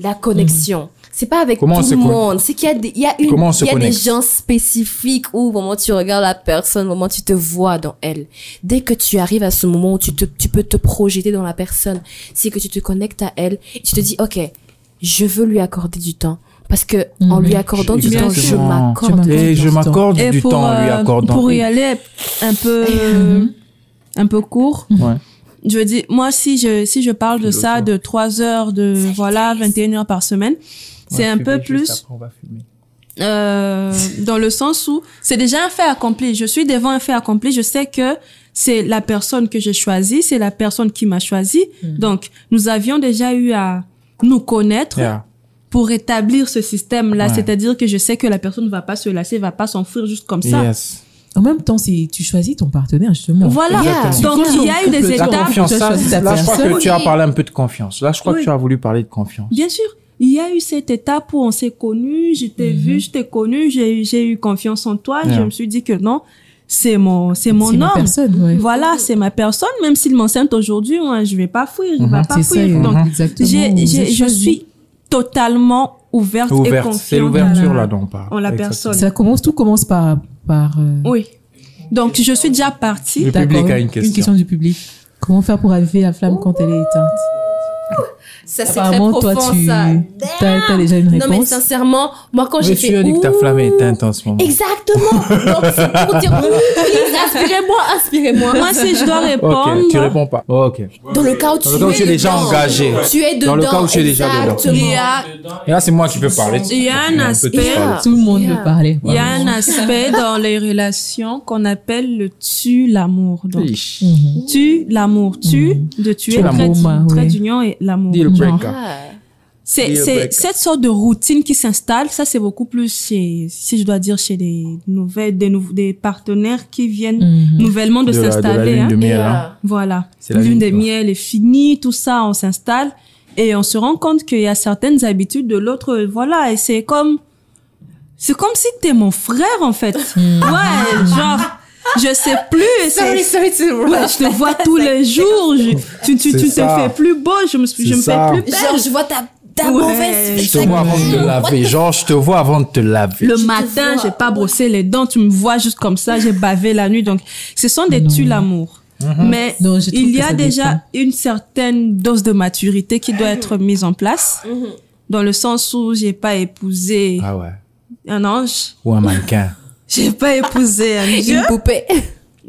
la connexion. C'est pas avec Comment tout le monde. C'est qu'il y a des, il y a une, il y a des gens spécifiques où, au moment où tu regardes la personne, au moment où tu te vois dans elle. Dès que tu arrives à ce moment où tu te, tu peux te projeter dans la personne, c'est que tu te connectes à elle et tu te dis, OK, je veux lui accorder du temps. Parce que, en Mhm. lui accordant du temps, je m'accorde. Et je m'accorde Et du pour, temps en lui euh, accordant. pour y aller un peu, un peu court, Ouais. je veux dire, moi, si je, si je parle de ça, de 3 heures, de, voilà, 21 heures par semaine, c'est un peu plus, euh, dans le sens où c'est déjà un fait accompli. Je suis devant un fait accompli. Je sais que c'est la personne que j'ai choisie, c'est la personne qui m'a choisi. Donc, nous avions déjà eu à nous connaître Yeah. pour établir ce système-là. Ouais. C'est-à-dire que je sais que la personne ne va pas se lasser, va pas s'enfuir juste comme ça. Yes. En même temps, c'est tu choisis ton partenaire justement. Voilà. Exactement. Donc, il y a eu des La La étapes. confiance, ça, là, je crois que tu as parlé un peu de confiance. Là, je crois Oui. que tu as voulu parler de confiance. Bien sûr, il y a eu cette étape où on s'est connus, je t'ai vu, je t'ai connu, j'ai eu- confiance en toi, Yeah. je me suis dit que non, c'est mon, c'est mon C'est ma homme. personne, ouais. Voilà, c'est ma personne, même s'il m'enceinte aujourd'hui, moi, je vais pas fuir, il va pas C'est ça, fuir. Donc, Vous j'ai, êtes je suis totalement ouverte, et confiante. C'est l'ouverture là dont on parle. en la Exactement. personne. Ça commence, tout commence par par. euh, Oui. Donc, je suis déjà partie. Le public a une question. Une question du public. Comment faire pour allumer la flamme quand elle est éteinte? Ça, c'est très Apparemment, toi, profond, tu ça. as, as déjà une Non, mais réponse. sincèrement, moi, quand j'ai Mais fait. tu as dit que ta flamme est éteinte en ce moment. Exactement. Donc, c'est pour dire, inspirez-moi, inspirez-moi. Moi, si je dois répondre, Ok, tu réponds pas. ok. Dans le cas où tu, Dans le cas où es tu es déjà dedans. engagé. Tu es dedans. Dans le cas où tu es déjà dedans. exactement. Et là, c'est moi qui peux parler. il y a un aspect. Tout le monde veut parler. il y a un aspect dans les relations qu'on appelle le tu l'amour. Donc, tu l'amour, tu de tuer Tu trait, d'union et l'amour. Breaker. C'est cette sorte de routine qui s'installe. Ça, c'est beaucoup plus chez, si je dois dire, chez des nouvelles, des, nou- des partenaires qui viennent Mhm. nouvellement de, De la, de la s'installer. lune hein. de miel. Et, hein. euh, Voilà. C'est la Lune lune, miel est finie, tout ça, on s'installe et on se rend compte qu'il y a certaines habitudes de l'autre. Voilà, et c'est comme, c'est comme si t'es mon frère en fait. Ouais, genre, je sais plus. Sorry, c'est- sorry to Ouais, je te vois tous les jours. Je, tu tu, tu te fais plus beau. Je me, suis- je me ça. fais plus belle. Genre, je vois ta ta Ouais. mauvaise Je te vois avant de te laver. Genre, je te vois avant de te laver. Le te matin, j'ai pas brossé les dents, tu me vois juste comme ça, j'ai bavé la nuit. Donc, ce sont des tues l'amour. Mais Non, je trouve il y a déjà dépend. une certaine dose de maturité qui doit être mise en place, Mhm. dans le sens où j'ai pas épousé Ah ouais. un ange, Ou un mannequin. J'ai pas épousé un dieu. Une poupée.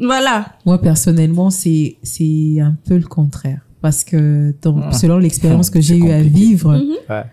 Voilà. Moi, personnellement, c'est, c'est un peu le contraire. Parce que dans, Ah. selon l'expérience que j'ai eu à vivre, Mhm. Ouais.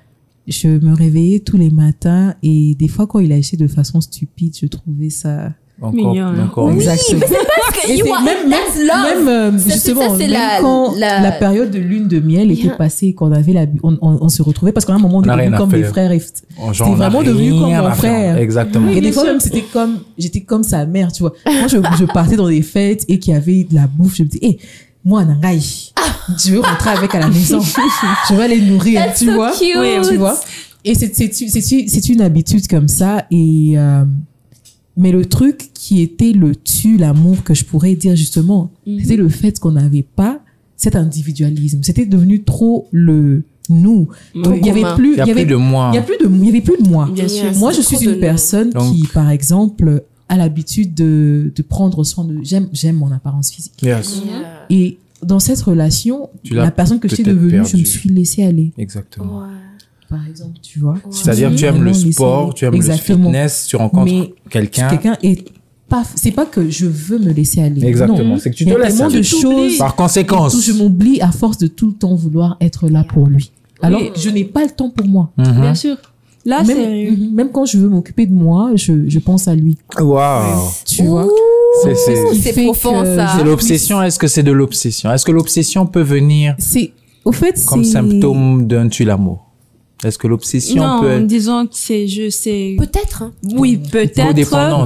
je me réveillais tous les matins et des fois, quand il agissait de façon stupide, je trouvais ça. Encore, Mignon, hein. encore. Oui, Exactement. mais c'est parce que you are, même, même, that's love. même, euh, Ça, justement, ça, c'est même la- quand la- la... période de lune de miel était Yeah. passée, qu'on avait la, on, on, on se retrouvait parce qu'à un moment, on devenus à comme des frères. Et, Genre, C'était vraiment devenu comme mon frère. Exactement. et des fois sûr. même, c'était comme, j'étais comme sa mère, tu vois. Moi, je, je partais dans des fêtes et qu'il y avait de la bouffe, je me disais, hé, moi, Nangai, je veux rentrer avec à la maison. je vais les nourrir, That's tu so vois. cute. Oui, tu vois. Et c'est, c'est, c'est, c'est- c'est une habitude comme ça. Et, euh, mais le truc qui était le tu, l'amour que je pourrais dire justement, c'était le fait qu'on n'avait pas cet individualisme. C'était devenu trop le nous. Donc, il y avait plus, Il y avait, de moi. il y a plus de, il y avait plus de moi. Bien sûr. Moi, je suis une nous. personne Donc- qui, par exemple, a l'habitude de, de prendre soin de, j'aime, j'aime mon apparence physique. Yes. Yeah. Et dans cette relation, la personne que je suis devenue, je me suis laissée aller. Exactement. Ouais. Par exemple, tu vois. C'est-à-dire tu me aimes le sport, tu aimes Exactement. le fitness, tu rencontres quelqu'un. quelqu'un est pas, c'est pas que je veux me laisser aller. Exactement. Non. C'est que tu te laisses de aller. choses. Par et tout, conséquence. je m'oublie à force de tout le temps vouloir être là pour lui. Alors, Oui. je n'ai pas le temps pour moi. Mhm. Bien sûr. Là, Même, c'est... mhm, même quand je veux m'occuper de moi, je, je pense à lui. Waouh. Tu vois? C'est- profond, que ça. C'est l'obsession. Est-ce que c'est de l'obsession? Est-ce que l'obsession peut venir C'est, au fait, comme c'est- symptôme d'un tue l'amour? Est-ce que l'obsession Non, peut être... disons que c'est... Je, c'est... Peut-être. hein. Oui, peut-être.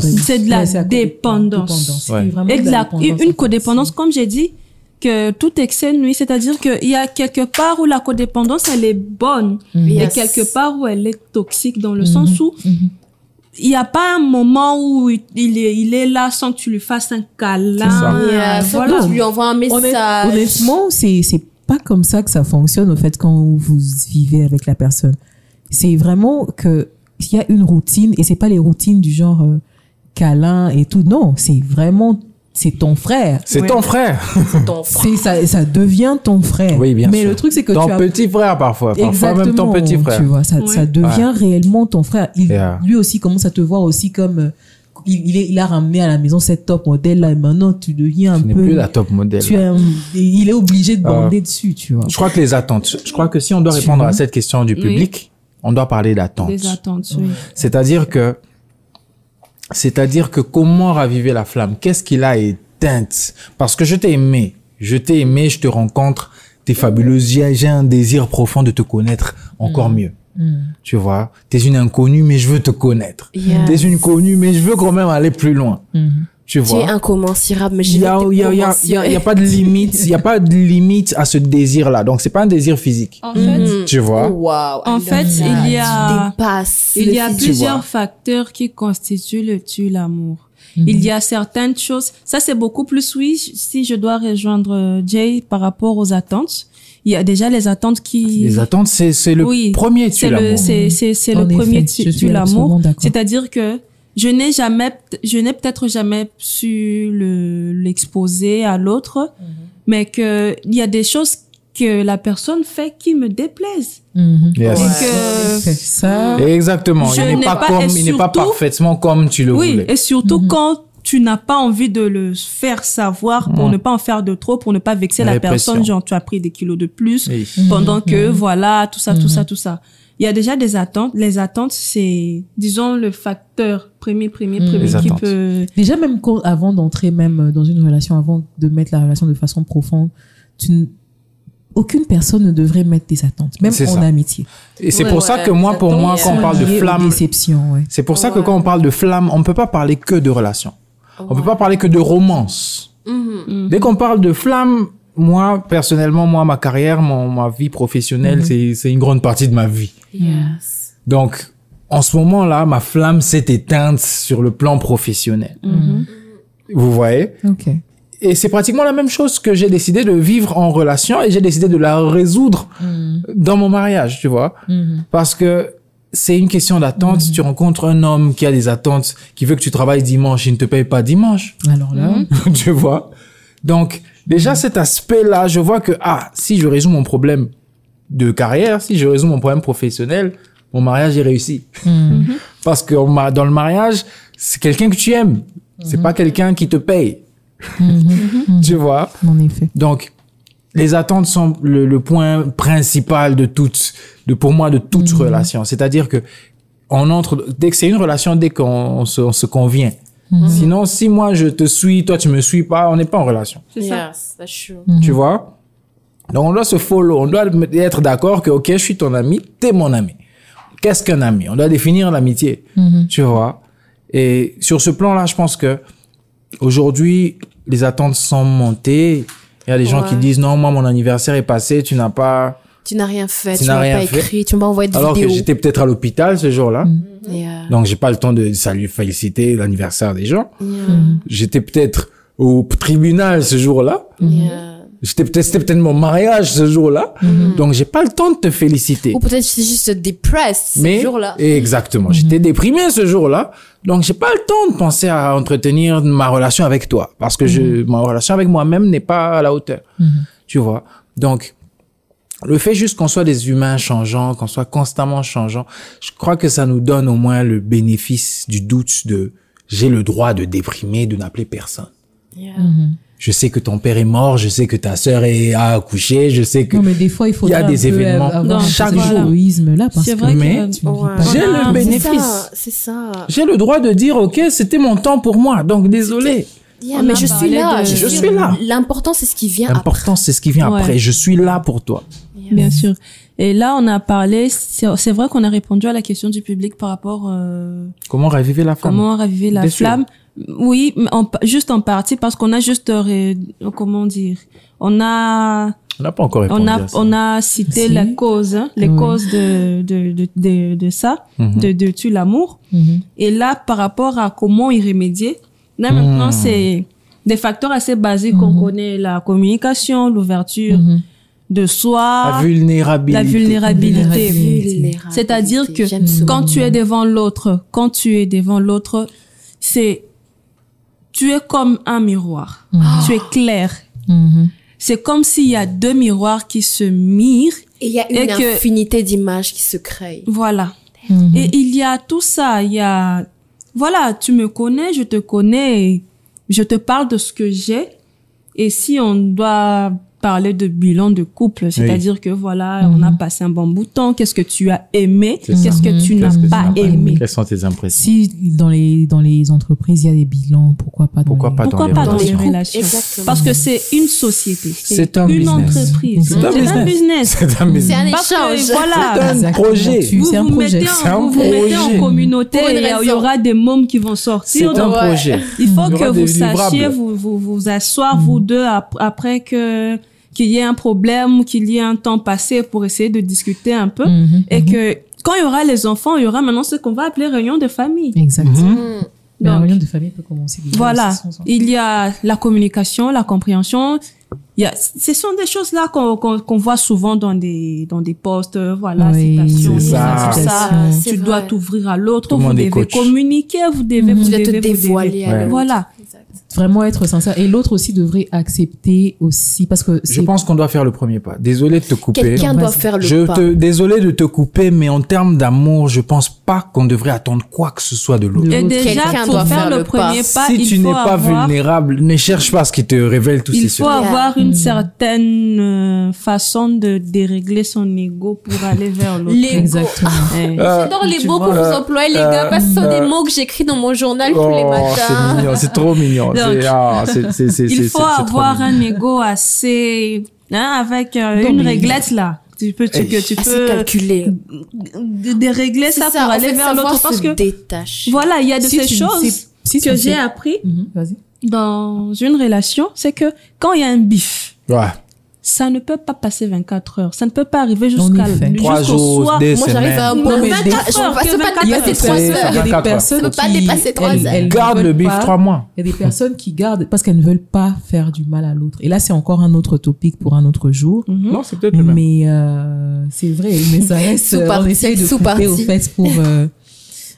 C'est de la Ouais, dépendance. Ouais. la Une, codépendance, comme j'ai dit, que tout excès nuit, c'est-à-dire qu'il y a quelque part où la codépendance, elle est bonne, Mhm. et Yes. quelque part où elle est toxique, dans le sens où Mhm. il n'y a pas un moment où il est, il est là sans que tu lui fasses un câlin. C'est ça. Yeah, sans Voilà. que tu lui envoies un message. honnêtement, c'est c'est pas comme ça que ça fonctionne au fait quand vous vivez avec la personne. C'est vraiment que il y a une routine et c'est pas les routines du genre euh, câlin et tout. Non, c'est vraiment c'est ton frère. C'est Ouais. ton frère. Ton frère. C'est ça, ça devient ton frère. Oui, bien Mais sûr. le truc c'est que Ton tu as petit frère parfois. Parfois Exactement, même ton petit frère. Tu vois, ça, Ouais. ça devient réellement ton frère. Il, Yeah. Lui aussi commence à te voir aussi comme euh, il, il, est, il a ramené à la maison cette top modèle là et maintenant tu deviens un Tu n'es peu plus la top modèle. tu es il est obligé de Ah. bander dessus, tu vois. Je crois que les attentes. Je crois que si on doit répondre à cette question du Oui. public, on doit parler d'attentes. Des attentes, oui. C'est-à-dire que, c'est-à-dire que comment raviver la flamme? Qu'est-ce qui l'a éteinte? Parce que je t'ai aimé, je t'ai aimé, je te rencontre, t'es fabuleuse, j'ai j'ai un désir profond de te connaître encore mieux. Mm. Tu vois, t'es une inconnue, mais je veux te connaître. Yes. T'es une connue, mais je veux quand même aller plus loin. Mhm. Tu Tu es vois. incommensurable, mais Il j'ai y a, y, y, y pas de limite, il y a pas de limite à ce désir-là. Donc c'est pas un désir physique. En fait, Mhm. Tu vois? Oh, wow. En fait, il y a- Tu il y plusieurs vois? facteurs qui constituent le tu l'amour. Il y a certaines choses, ça c'est beaucoup plus oui, si je dois rejoindre euh, Jay par rapport aux attentes. Il y a déjà les attentes qui... Les attentes, c'est c'est le Oui, premier tu l'amour. c'est, c'est, c'est En le effet, premier tu, tu l'amour. C'est-à-dire que je n'ai jamais, je n'ai peut-être jamais su le, l'exposer à l'autre, Mhm. mais que il y a des choses que la personne fait qui me déplaisent. Yes. Ouais. que, C'est ça. Exactement. Je il n'est pas, pas- comme, et il n'est pas parfaitement comme tu le oui, voulais. et surtout Mhm. quand tu n'as pas envie de le faire savoir pour Mhm. ne pas en faire de trop, pour ne pas vexer La personne, genre tu as pris des kilos de plus, Oui. pendant que voilà tout ça tout ça tout ça il y a déjà des attentes les attentes c'est disons le facteur premier premier premier Les qui attentes. peut Déjà, même quand- avant d'entrer même dans une relation, avant de mettre la relation de façon profonde, tu aucune personne ne devrait mettre des attentes, même en ça. amitié. Et c'est Ouais, pour ça que moi, pour moi, quand on parle de flamme, c'est pour ça que quand on parle de flamme, on ne peut pas parler que de relation. On peut pas parler que de romance. Mhm. Dès qu'on parle de flamme, moi, personnellement, moi, ma carrière, mon, ma vie professionnelle, c'est, c'est une grande partie de ma vie. Yes. Donc, en ce moment-là, ma flamme s'est éteinte sur le plan professionnel. Mhm. Vous voyez? Ok. et c'est pratiquement la même chose que j'ai décidé de vivre en relation et j'ai décidé de la résoudre dans mon mariage, tu vois? Mhm. Parce que c'est une question d'attente. Tu rencontres un homme qui a des attentes, qui veut que tu travailles dimanche, il ne te paye pas dimanche. Alors là, tu vois? Donc, déjà, cet aspect-là, je vois que, ah, si je résous mon problème de carrière, si je résous mon problème professionnel, mon mariage est réussi. Mhm. Parce que dans le mariage, c'est quelqu'un que tu aimes. C'est pas quelqu'un qui te paye. tu vois? en effet. Donc, les attentes sont le, le point principal de toute, de pour moi, de toute relation. C'est-à-dire que on entre, dès que c'est une relation, dès qu'on on se, on se convient. Sinon, si moi je te suis, toi tu me suis pas, on n'est pas en relation. C'est ça. Yes, true. Tu vois? Donc, on doit se follow. On doit être d'accord que, OK, je suis ton ami, t'es mon ami. Qu'est-ce qu'un ami? On doit définir l'amitié. Tu vois? Et sur ce plan-là, je pense que aujourd'hui, les attentes sont montées. Il y a des gens qui disent, non, moi, mon anniversaire est passé, tu n'as pas, Tu n'as rien fait, Tu tu, n'as pas fait. écrit, tu m'as envoyé de alors que vidéos. j'étais peut-être à l'hôpital ce jour-là. Yeah. Donc, j'ai pas le temps de saluer, féliciter l'anniversaire des gens. Yeah. J'étais peut-être au tribunal ce jour-là. Yeah. J'étais peut-être, c'était peut-être mon mariage ce jour-là. Donc, j'ai pas le temps de te féliciter. Ou peut-être c'est juste depressed Mais ce jour-là. exactement, j'étais déprimé ce jour-là, donc j'ai pas le temps de penser à entretenir ma relation avec toi parce que je ma relation avec moi-même n'est pas à la hauteur. Tu vois? Donc le fait juste qu'on soit des humains changeants, qu'on soit constamment changeants, je crois que ça nous donne au moins le bénéfice du doute de j'ai le droit de déprimer, de n'appeler personne. Yeah. Je sais que ton père est mort, je sais que ta sœur est a accouché, je sais que Non, mais des fois, il faut Il y a des événements avoir chaque chaque jour. là parce vrai que- Mais- Ouais. j'ai Ah, le bénéfice. C'est ça. J'ai le droit de dire, OK, c'était mon temps pour moi, donc désolé. Yeah, On mais je suis là. de- Je suis là. L'important, c'est ce qui vient après. L'important, c'est ce qui vient Ouais. après. Je suis là pour toi. Bien sûr. Et là, on a parlé, c'est vrai qu'on a répondu à la question du public par rapport euh, Comment raviver la femme comment raviver la Bien sûr. Oui, en- juste en partie parce qu'on a juste ré- comment dire, on a On n'a pas encore répondu on a à ça. on a cité Si. les causes, hein, les Oui. causes de de de de, de ça, Mhm. de de tuer l'amour. Mhm. Et là, par rapport à comment y remédier, là maintenant, Mhm. c'est des facteurs assez basiques qu'on connaît, la communication, l'ouverture Mhm. de soi, La vulnérabilité. la vulnérabilité. Vulnérabilité. C'est-à-dire que quand tu es devant l'autre, quand tu es devant l'autre, c'est tu es comme un miroir. Tu es clair. Mhm. C'est comme s'il y a deux miroirs qui se mirent. Et il y a une que- infinité d'images qui se créent. Voilà. Mhm. Et il y a tout ça. Il y a, voilà, tu me connais, je te connais, je te parle de ce que j'ai. Et si on doit parler de bilan de couple, c'est-à-dire que voilà, on a passé un bon bout de temps, qu'est-ce que tu as aimé, C'est qu'est-ce que tu n'as Qu'est-ce que tu pas n'as pas aimé? Quelles sont tes impressions? Si dans les, dans les entreprises, il y a des bilans, pourquoi pas dans Pourquoi les- pas Pourquoi dans les pas dans les relations? relations? Exactement. Parce que c'est une société, C'est un une business. entreprise, C'est un business. C'est un business. C'est un que, voilà, C'est un projet. Vous C'est un vous projet. mettez, C'est un en, vous vous mettez en communauté et il y aura des mômes qui vont C'est sortir. un donc, Ouais. projet. il faut que vous sachiez, vous, vous, vous asseoir, vous deux, ap- après que qu'il y ait un problème qu'il y ait un temps passé pour essayer de discuter un peu. Mhm. Et que quand il y aura les enfants, il y aura maintenant ce qu'on va appeler réunion de famille. Exactement. Mhm. Mm. La réunion de famille peut commencer. Voilà. Il y a la communication, la compréhension. Il y a, ce sont des choses là qu'on voit souvent dans des dans des posts, euh, voilà, Oui, ça. ça, ça. C'est Tu dois vrai. t'ouvrir à l'autre, vous devez coach. communiquer, vous devez, Mhm. vous dois te devez, vous dévoiler devez. à Ouais. l'autre. Voilà. Vraiment être sincère. Et l'autre aussi devrait accepter aussi, parce que Je pense qu'on doit faire le premier pas. Désolé de te couper. Quelqu'un doit faire le Je pas. te, désolé de te couper, mais en termes d'amour, je pense pas qu'on devrait attendre quoi que ce soit de l'autre. Et déjà, Quelqu'un pour doit faire, faire le le premier pas. pas, si il tu n'es pas avoir, vulnérable, ne cherche pas ce qui te révèle tous ces il faut avoir une certaine euh, façon de dérégler son ego pour aller vers l'autre. Exactement. Euh, J'adore les mots que vous employez, les Euh, gars, parce que ce sont euh, des mots que j'écris dans mon journal tous les Oh, c'est matins. mignon, c'est trop mignon. Donc, ah, il faut avoir un ego assez, hein, avec euh, une réglette là. Tu peux, tu, que tu Assez peux calculé. d- dérégler ça, ça, pour aller fait, vers l'autre parce que voilà, il y a de Si ces tu- choses si- tu que j'ai appris Mhm, dans une relation, c'est que quand il y a un bif, Ouais. Ça ne peut pas passer 24 heures. Ça ne peut pas arriver jusqu'à. Trois jours, soir. des Moi, j'arrive à un. Non, mais 24 des heures, je fois, peux pas que se pas 24 Il y a dépasser des 3 personnes, il y a heures. des 24 personnes pas qui dépasser trois elles- heures. elles Garde veulent le bif trois mois. Il y a des personnes qui gardent parce qu'elles ne veulent pas faire du mal à l'autre. Et là, c'est encore un autre topic pour un autre jour. Mhm. Non, c'est peut-être le même. Mais euh, c'est vrai, mais ça reste. euh, on essaye de couper au fait pour euh,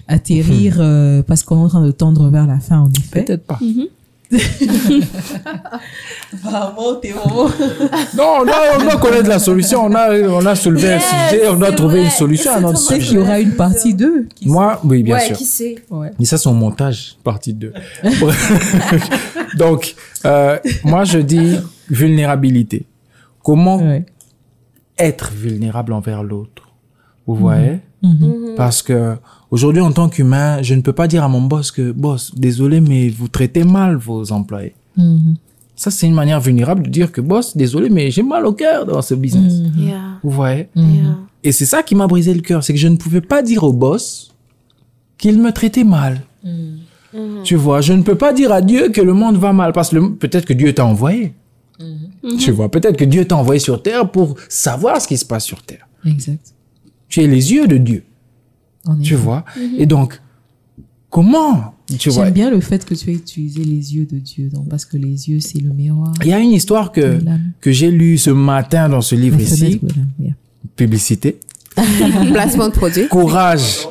atterrir euh, parce qu'on est en train de tendre vers la fin, en effet. Peut-être pas. Apparemment, t'es vraiment. Non, non, on doit connaître la solution. On a, on a soulevé un sujet, on doit trouver vrai. une solution à notre sujet. qu'il y aura une partie 2. Moi, oui, bien Ouais, sûr. qui sait Ouais. Mais ça, c'est au montage, partie 2. Donc, euh, moi, je dis vulnérabilité. Comment Ouais. être vulnérable envers l'autre? Vous voyez? Mhm. Parce que aujourd'hui, en tant qu'humain, je ne peux pas dire à mon boss que, boss, désolé, mais vous traitez mal vos employés. Mhm. Ça, c'est une manière vulnérable de dire que, boss, désolé, mais j'ai mal au cœur dans ce business. Mhm. Yeah, Vous voyez? Yeah. Et c'est ça qui m'a brisé le cœur, c'est que je ne pouvais pas dire au boss qu'il me traitait mal. Mhm. Tu vois, je ne peux pas dire à Dieu que le monde va mal parce que le- peut-être que Dieu t'a envoyé. Tu vois, peut-être que Dieu t'a envoyé sur terre pour savoir ce qui se passe sur terre. Exact. Tu es les yeux de Dieu, En tu vois. Et donc, comment tu vois J'aime bien le fait que tu aies utilisé les yeux de Dieu, donc, parce que les yeux, c'est le miroir. Il y a une histoire que de que j'ai lue ce matin dans ce livre ici, de yeah. publicité. Placement de produit. Courage,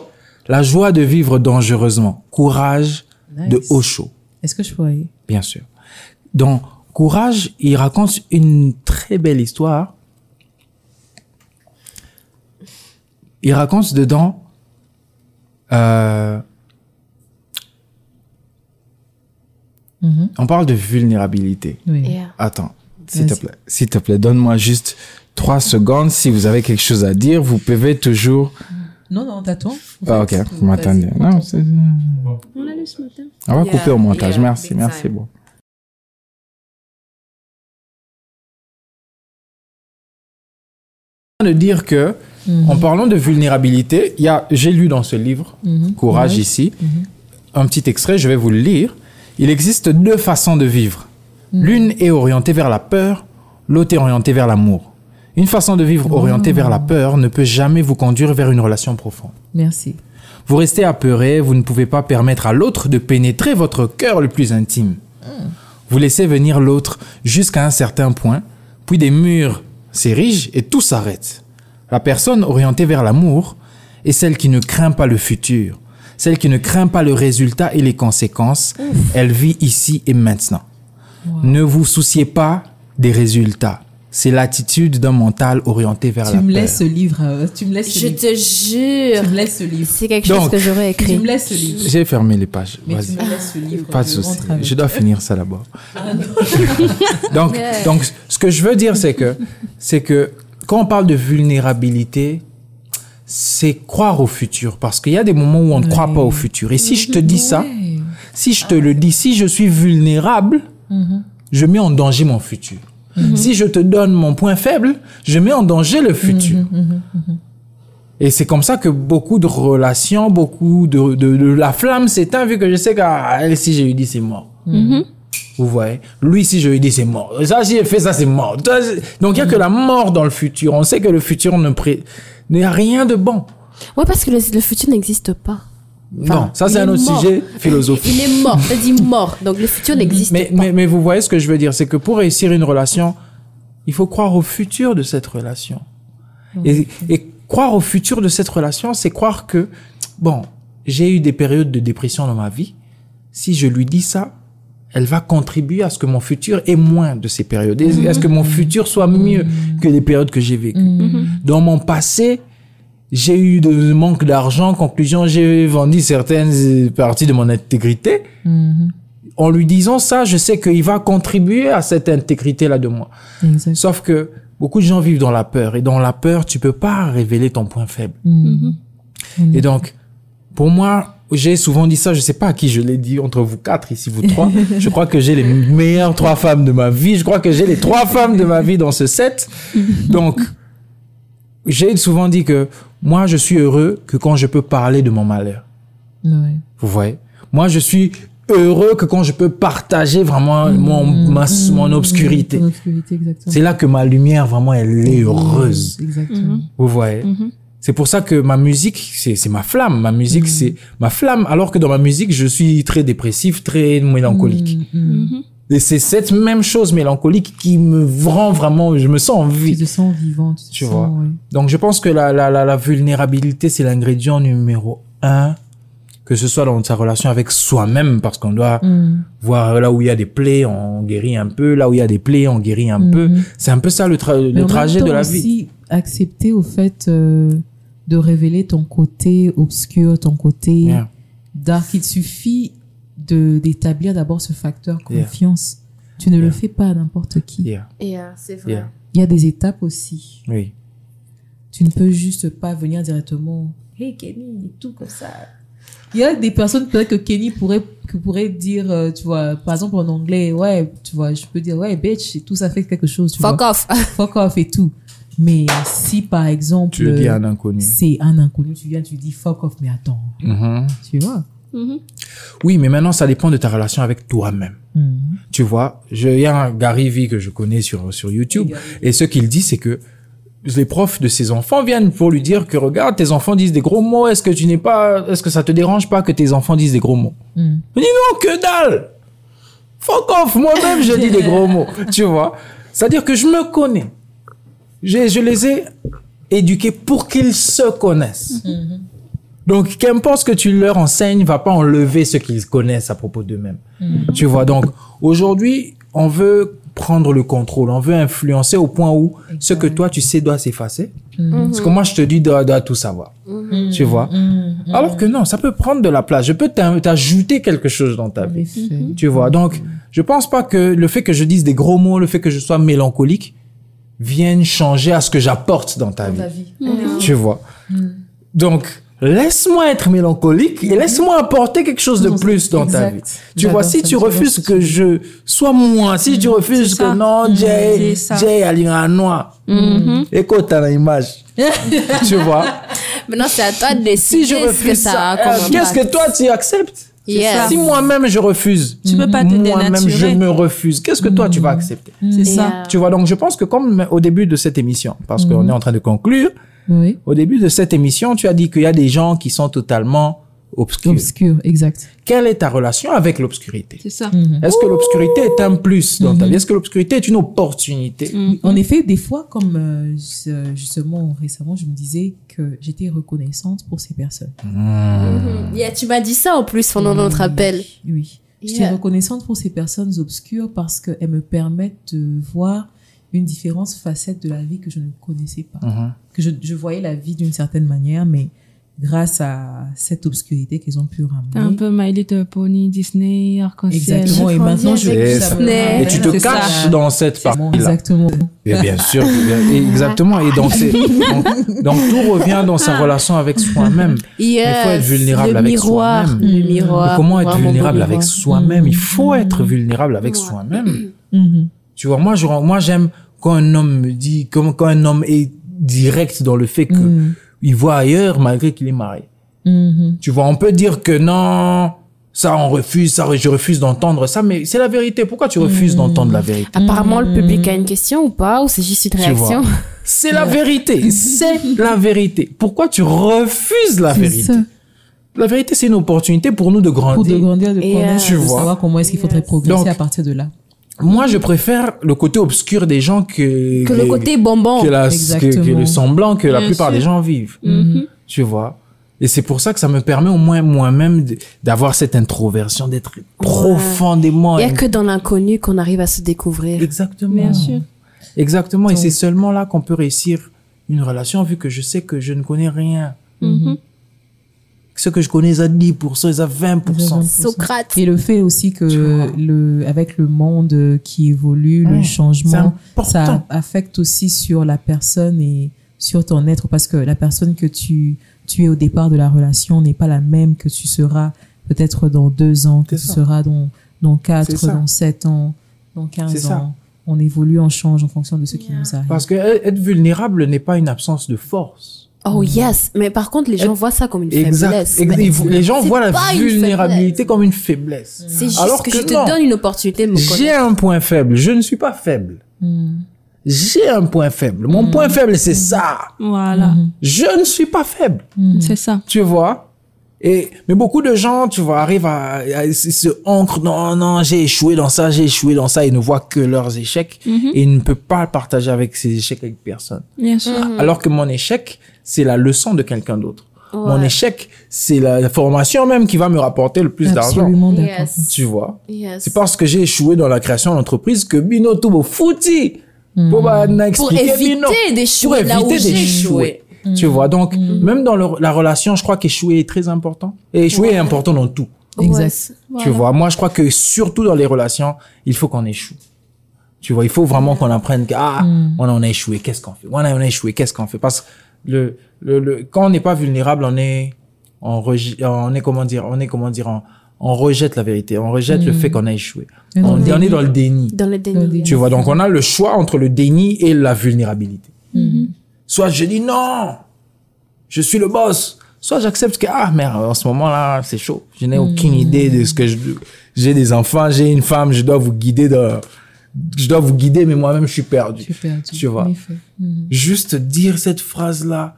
la joie de vivre dangereusement. Courage de Nice. Osho. Est-ce que je pourrais bien sûr. Dans Courage, il raconte une très belle histoire. Il raconte dedans euh, Mhm. on parle de vulnérabilité. Oui. Yeah. Attends, s'il te plaît, s'il te plaît, donne-moi juste trois secondes. Si vous avez quelque chose à dire, vous pouvez toujours. Non, non, t'attends. Ah, ok, vous m'attendez. Non, c'est- On l'a lu ce matin. on va Yeah, couper au montage. yeah, merci, big merci. time. Bon. de dire que, en parlant de vulnérabilité, il y a, j'ai lu dans ce livre, Mhm. Courage ici, un petit extrait, je vais vous le lire. Il existe deux façons de vivre. L'une est orientée vers la peur, l'autre est orientée vers l'amour. Une façon de vivre orientée vers la peur ne peut jamais vous conduire vers une relation profonde. Merci. Vous restez apeuré, vous ne pouvez pas permettre à l'autre de pénétrer votre cœur le plus intime. Vous laissez venir l'autre jusqu'à un certain point, puis des murs s'érigent et tout s'arrête. La personne orientée vers l'amour est celle qui ne craint pas le futur, celle qui ne craint pas le résultat et les conséquences. Elle vit ici et maintenant. Ne vous souciez pas des résultats. C'est l'attitude d'un mental orienté vers Tu la me peur. laisses ce livre. euh, tu me laisses ce Je livre. te jure. Tu me laisses ce livre. C'est quelque chose que j'aurais Tu écrit. me laisses ce livre. J'ai fermé les pages. Mais Vas-y. tu me laisses ce livre. Pas de je souci. Je dois finir ça d'abord. Ah, donc, Yeah. donc, ce que je veux dire, c'est que, c'est que quand on parle de vulnérabilité, c'est croire au futur. Parce qu'il y a des moments où on ne croit pas au futur. Et si je te dis ça, si je te le dis, si je suis vulnérable, Mhm. je mets en danger mon futur. Si je te donne mon point faible, je mets en danger le futur. Mhm. Et c'est comme ça que beaucoup de relations, beaucoup de, de, de la flamme s'éteint vu que je sais qu'elle, si je lui dis, c'est mort. Vous voyez Lui, si je lui dis, c'est mort. Ça, si je fais ça, c'est mort. C'est- Donc, il n'y a que la mort dans le futur. On sait que le futur ne pré... n'y a rien de bon. Ouais, parce que le, le futur n'existe pas. Enfin, non, ça, c'est est un autre mort. sujet philosophique. Il est mort. T'as dit mort. Donc le futur n'existe Mais, pas. mais, mais vous voyez ce que je veux dire, c'est que pour réussir une relation, il faut croire au futur de cette relation. Et, et croire au futur de cette relation, c'est croire que, bon, j'ai eu des périodes de dépression dans ma vie. Si je lui dis ça, elle va contribuer à ce que mon futur ait moins de ces périodes. Et à ce que mon futur soit mieux que les périodes que j'ai vécues. Dans mon passé, j'ai eu de manque d'argent. Conclusion, j'ai vendu certaines parties de mon intégrité Mhm. en lui disant ça, je sais qu'il va contribuer à cette intégrité-là de moi. Exact. Sauf que beaucoup de gens vivent dans la peur. Et dans la peur, tu peux pas révéler ton point faible. Mhm. Et donc, pour moi, j'ai souvent dit ça, je sais pas à qui je l'ai dit, entre vous quatre, ici vous trois. je crois que j'ai les meilleures trois femmes de ma vie. Je crois que j'ai les trois femmes de ma vie dans ce set. Donc, j'ai souvent dit que moi, je suis heureux que quand je peux parler de mon malheur. Ouais. Vous voyez? Moi, je suis heureux que quand je peux partager vraiment mon, ma, mon obscurité. Ton obscurité, exactement. C'est là que ma lumière, vraiment, elle est heureuse. Exactement. Vous voyez? C'est pour ça que ma musique, c'est ma flamme. Ma musique, c'est ma flamme. Alors que dans ma musique, je suis très dépressif, très mélancolique. Mm. Et c'est cette même chose mélancolique qui me rend vraiment, je me sens en Tu vie. te sens vivant. Tu, te Tu sens, vois. ouais. Donc je pense que la, la, la, la vulnérabilité, c'est l'ingrédient numéro un, que ce soit dans sa relation avec soi-même, parce qu'on doit Mm. voir là où il y a des plaies, on guérit un peu, là où il y a des plaies, on guérit un peu. C'est un peu ça le, tra- le trajet de la vie. Accepter au fait euh, de révéler ton côté obscur, ton côté Yeah. dark. Il suffit de d'établir d'abord ce facteur Yeah. confiance. Tu ne le fais pas à n'importe qui. Euh, c'est vrai. Yeah. Il y a des étapes aussi. Oui. Tu ne peux juste pas venir directement. Hey Kenny, et tout comme ça. Il y a des personnes peut-être que Kenny pourrait que pourrait dire, euh, tu vois, par exemple en anglais, ouais, tu vois, je peux dire ouais bitch et tout ça fait quelque chose. Tu Fuck vois. off. fuck off et tout. Mais si par exemple Tu le dis à un inconnu. c'est un inconnu, tu viens, tu dis fuck off, mais attends, Mhm. tu vois? Oui, mais maintenant, ça dépend de ta relation avec toi-même. Mhm. Tu vois, il y a un Gary Vee que je connais sur, sur YouTube, et ce qu'il dit, c'est que les profs de ses enfants viennent pour lui dire que regarde, tes enfants disent des gros mots, est-ce que tu n'es pas, est-ce que ça te dérange pas que tes enfants disent des gros mots? Il dit non, que dalle! Fuck off, moi-même, je dis des gros mots. Tu vois? C'est-à-dire que je me connais. Je, je les ai éduqués pour qu'ils se connaissent. Donc, qu'importe ce que tu leur enseignes, va pas enlever ce qu'ils connaissent à propos d'eux-mêmes. Tu vois, donc, aujourd'hui, on veut prendre le contrôle, on veut influencer au point où ce que toi, tu sais doit s'effacer. Parce que moi, je te dis, doit, doit tout savoir. Tu vois? Alors que non, ça peut prendre de la place. Je peux t'ajouter quelque chose dans ta vie. Tu vois, donc, je pense pas que le fait que je dise des gros mots, le fait que je sois mélancolique, vienne changer à ce que j'apporte dans ta vie. Vie. Tu vois. Donc, laisse-moi être mélancolique et laisse-moi apporter quelque chose de plus dans ta vie. Tu vois, si tu refuses que je sois moi, si tu refuses C'est ça. que non, Jay. Jay a un noir, écoute à l'image? tu vois. Maintenant, c'est à toi de décider Si je ce que refuse ça euh, qu'est-ce que toi tu acceptes? Yes. Si moi-même je refuse, Tu peux pas te moi-même je me refuse, qu'est-ce que toi tu vas accepter? C'est ça. Tu vois, donc je pense que comme au début de cette émission, parce qu'on est en train de conclure, Oui. au début de cette émission, tu as dit qu'il y a des gens qui sont totalement obscurs. Obscur, exact. Quelle est ta relation avec l'obscurité? C'est ça. Est-ce que l'obscurité est un plus dans ta vie? Est-ce que l'obscurité est une opportunité? En effet, des fois, comme euh, je- justement récemment, je me disais que j'étais reconnaissante pour ces personnes. Mhm. Yeah, tu m'as dit ça en plus pendant notre appel. Oui. J'étais Yeah. reconnaissante pour ces personnes obscures parce qu'elles me permettent de voir une différence facette de la vie que je ne connaissais pas. Mhm. Que je, je voyais la vie d'une certaine manière, mais grâce à cette obscurité qu'ils ont pu T'es un ramener. peu My Little Pony, Disney, arc-en-ciel. Exactement. Et maintenant, je, Disney. Et tu te ça. caches dans cette partie-là. Exactement. Et bien sûr, exactement. Et donc, c'est, donc, donc tout revient dans sa relation avec soi-même. Yes. Il faut être vulnérable le avec soi-même. Le miroir. Et comment être Vraiment beau vulnérable avec miroir. soi-même? Il faut être vulnérable avec Ouais. soi-même. Tu vois, moi, je, moi, j'aime quand un homme me dit, quand un homme est direct dans le fait que Mhm. Il voit ailleurs malgré qu'il est marié. Mhm. Tu vois, on peut dire que non, ça on refuse, ça je refuse d'entendre ça, mais c'est la vérité. Pourquoi tu refuses d'entendre la vérité? Apparemment, le public a une question ou pas Ou c'est juste une Tu vois. réaction? C'est la vérité, c'est la vérité. Pourquoi tu refuses la C'est vérité? ça. La vérité, c'est une opportunité pour nous de Pour grandir. de grandir, de Et, connaître, Tu de vois. savoir comment est-ce qu'il faudrait Yes. progresser Donc, à partir de là? Moi, je préfère le côté obscur des gens que Que le côté bonbon. que, la- que- le semblant que la plupart sûr. des gens vivent. Mhm. Tu vois? Et c'est pour ça que ça me permet au moins moi-même d'avoir cette introversion, d'être profondément. Il n'y a que dans l'inconnu qu'on arrive à se découvrir. Exactement. Bien sûr. Exactement. Et c'est seulement là qu'on peut réussir une relation vu que je sais que je ne connais rien. Mhm. Ce que je connais est à 10%, est à 20%. Socrate. Et le fait aussi que le, avec le monde qui évolue, le changement, ça affecte aussi sur la personne et sur ton être parce que la personne que tu, tu es au départ de la relation n'est pas la même que tu seras peut-être dans deux ans, que tu ça. seras dans, dans quatre, dans sept ans, dans C'est 15 ça. ans. On évolue, on change en fonction de ce qui nous arrive. Parce que être vulnérable n'est pas une absence de force. Oh yes, mais par contre, les gens voient ça comme une Exact. faiblesse. Ex- Mais ils vou- les gens voient la une vulnérabilité comme une faiblesse. C'est juste Alors que, que je te non. donne une opportunité de me J'ai un point faible. Je ne suis pas faible. Mm. J'ai un point faible. Mon Mm. point faible, c'est ça. Voilà, Mm-hmm. Je ne suis pas faible. c'est ça. Tu vois? Et, mais beaucoup de gens, tu vois, arrivent à, à se ancrent, non, non, j'ai échoué dans ça, j'ai échoué dans ça, ils ne voient que leurs échecs Mm-hmm. et ils ne peuvent pas partager avec ces échecs avec personne. Bien sûr. Mm. Alors que mon échec, c'est la leçon de quelqu'un d'autre. Mon échec, c'est la, formation même qui va me rapporter le plus d'argent. Absolument d'accord. Yes. Tu vois? Yes. C'est parce que j'ai échoué dans la création d'entreprise que Bino tout fouti. Pour, bah, Pour éviter d'échouer Pour là où j'ai échoué. Tu vois, donc, même dans le- la relation, je crois qu'échouer est très important. Et échouer est important dans tout. Exact. Tu vois, moi, je crois que surtout dans les relations, il faut qu'on échoue. Tu vois, il faut vraiment qu'on apprenne que, ah, on en a échoué, qu'est-ce qu'on fait? On a, on a échoué, qu'est-ce qu'on fait? Parce que le, le, le, quand on n'est pas vulnérable, on est, on, on est, comment dire, on est, comment dire, on, on rejette la vérité, on rejette le fait qu'on a échoué. On, le on est dans le déni. Dans le déni. déni. Tu vois, donc on a le choix entre le déni et la vulnérabilité. Soit je dis non, je suis le boss. Soit j'accepte que, ah merde, en ce moment-là, c'est chaud. Je n'ai aucune idée de ce que je... J'ai des enfants, j'ai une femme, je dois vous guider dans... Je dois vous guider, mais moi-même, je suis perdu. Tu perds Tu vois. Mm. Juste dire cette phrase-là,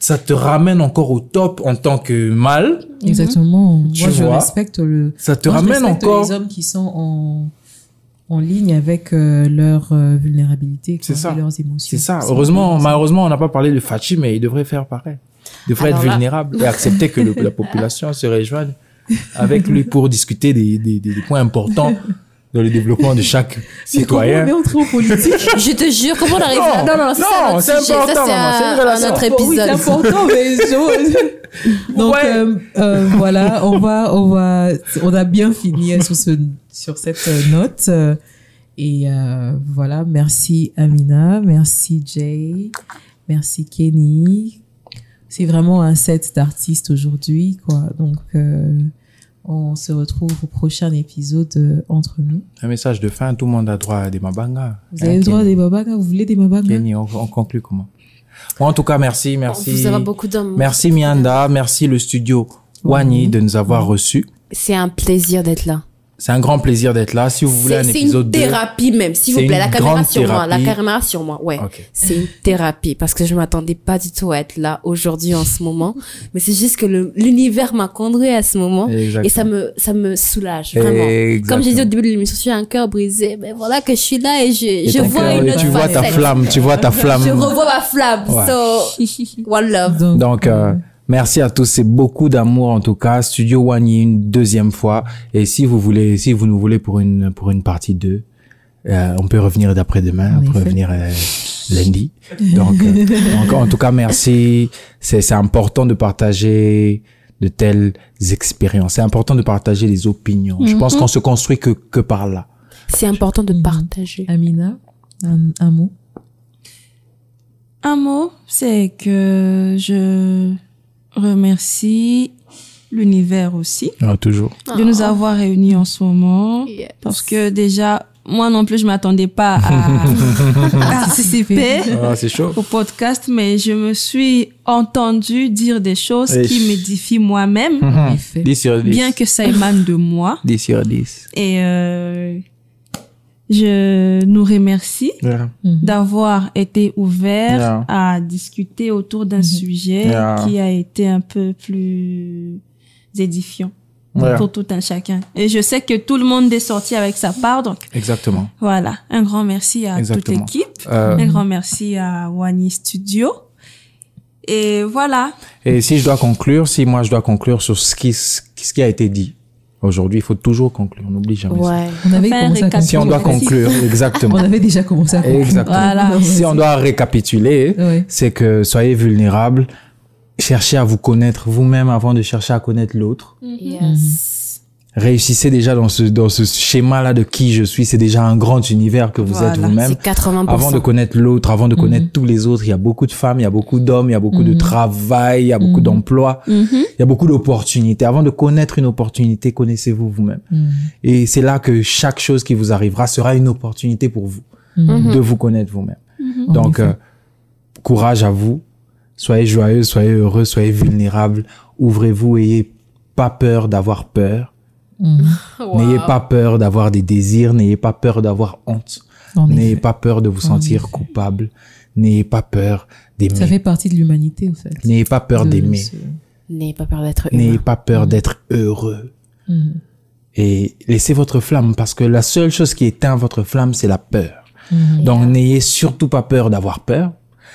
ça te ramène encore au top en tant que mâle. Exactement. Tu Moi, je respecte le. Ça te Moi, je ramène encore... les hommes qui sont en, en ligne avec euh, leur euh, vulnérabilité, quoi, ça. et leurs émotions. C'est ça. Heureusement, malheureusement, on n'a pas parlé de Fachi, mais il devrait faire pareil. Il devrait Alors être là- vulnérable et accepter que le- la population se rejoigne avec lui pour discuter des- des points importants dans le développement de chaque citoyen. On est entré en politique. Je te jure, comment on arrive là Non, Non, non, non, c'est non, ça notre c'est sujet. important, Ça, c'est un, un autre oui, épisode. c'est important, mais je- Donc Ouais. euh, euh, voilà, on va, on va, on a bien fini sur ce, sur cette euh, note. Et euh, voilà, merci Amina, merci Jay, merci Kenny. C'est vraiment un set d'artistes aujourd'hui, quoi. Donc euh, on se retrouve au prochain épisode euh, entre nous. Un message de fin, tout le monde a droit à des mabanga. Vous avez le droit à des babagas, vous voulez des Kenny, on, on conclut comment? Bon, En tout cas, merci, merci. Vous beaucoup d'amour. Merci Mianda, merci le studio Wani de nous avoir reçus. C'est un plaisir d'être là. C'est un grand plaisir d'être là. Si vous voulez un C'est c'est épisode une 2, thérapie même, s'il vous plaît. La caméra sur moi, la caméra sur moi, ouais. C'est une thérapie parce que je m'attendais pas du tout à être là aujourd'hui en ce moment. Mais c'est juste que l'univers m'a conduit à ce moment Exactement. et ça me, ça me soulage vraiment. Exactement. Comme j'ai dit au début de l'émission, je suis un cœur brisé. Mais voilà que je suis là et je, Et je vois cœur, une autre tu vois ta flamme, tu vois ta flamme. Je revois ma flamme. Ouais. So, one love. Donc, Donc, euh, merci à tous. C'est beaucoup d'amour en tout cas. Studio Wani une deuxième fois. Et si vous voulez, si vous nous voulez pour une pour une partie 2, euh, on peut revenir d'après-demain. On peut revenir euh, lundi. Donc, euh, donc, en tout cas, merci. C'est c'est important de partager de telles expériences. C'est important de partager les opinions. Je pense qu'on se construit que que par là. C'est important de partager. Amina, un, un mot? Un mot, c'est que je remercie l'univers aussi Ah, toujours. de nous avoir réunis en ce moment. Yes. Parce que déjà, moi non plus, je m'attendais pas à participer Ah, au podcast, mais je me suis entendue dire des choses Et- qui m'édifient moi-même, En effet. 10 sur 10. bien que ça émane de moi. 10 sur 10. Et euh, je nous remercie Yeah. d'avoir été ouvert Yeah. à discuter autour d'un sujet Yeah. qui a été un peu plus édifiant Yeah. pour tout un chacun. Et je sais que tout le monde est sorti avec sa part, donc Exactement. voilà. Un grand merci à Exactement. toute l'équipe. Euh, Un grand merci à Wani Studio. Et voilà. Et si je dois conclure, si moi je dois conclure sur ce qui, ce qui a été dit aujourd'hui, il faut toujours conclure. On n'oublie jamais ça. Ouais. On avait Enfin, commencé à récap- Si on doit conclure. conclure, On exactement. avait déjà commencé à conclure. Exactement. Voilà. Si on doit récapituler, Ouais. c'est que soyez vulnérables, cherchez à vous connaître vous-même avant de chercher à connaître l'autre. Yes. Réussissez déjà dans ce, dans ce schéma-là de qui je suis. C'est déjà un grand univers que vous êtes vous-même. C'est 80%. Avant de connaître l'autre, avant de connaître tous les autres, il y a beaucoup de femmes, il y a beaucoup d'hommes, il y a beaucoup de travail, il y a beaucoup d'emplois, il y a beaucoup d'opportunités. Avant de connaître une opportunité, connaissez-vous vous-même. Et c'est là que chaque chose qui vous arrivera sera une opportunité pour vous de vous connaître vous-même. Donc, euh, courage à vous. Soyez joyeux, soyez heureux, soyez vulnérables. Ouvrez-vous, ayez pas peur d'avoir peur. Mhm. N'ayez pas peur d'avoir des désirs, n'ayez pas peur d'avoir honte. N'ayez pas peur de vous En sentir effet. coupable. N'ayez pas peur Ça d'aimer. fait partie de l'humanité, en fait. N'ayez pas peur d'aimer. ce- N'ayez pas peur d'être N'ayez pas peur d'être heureux. Mhm. Et laissez votre flamme parce que la seule chose qui éteint votre flamme, c'est la peur. Mhm. Donc n'ayez surtout pas peur d'avoir peur.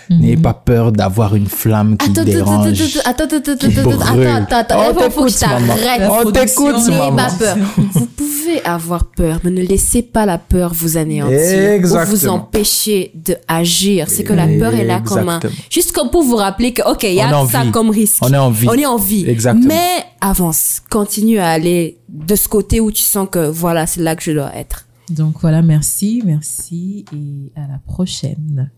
N'ayez pas peur d'avoir une flamme qui Attends, attends, dérange. attends, attends, attends, attends, attends, attends, attends, Oh, faut- que. Oh, t'écoutes, N'ayez maman. pas peur. Vous pouvez avoir peur, mais ne laissez pas la peur vous anéantir Exactement. ou vous empêcher de agir. C'est que la peur est là comme un, juste comme pour vous rappeler que ok, il y On est a en ça vie. comme risque. On est en vie. On est en vie. Exactement. Mais avance, continue à aller de ce côté où tu sens que voilà, c'est là que je dois être. Donc voilà, merci, merci et à la prochaine.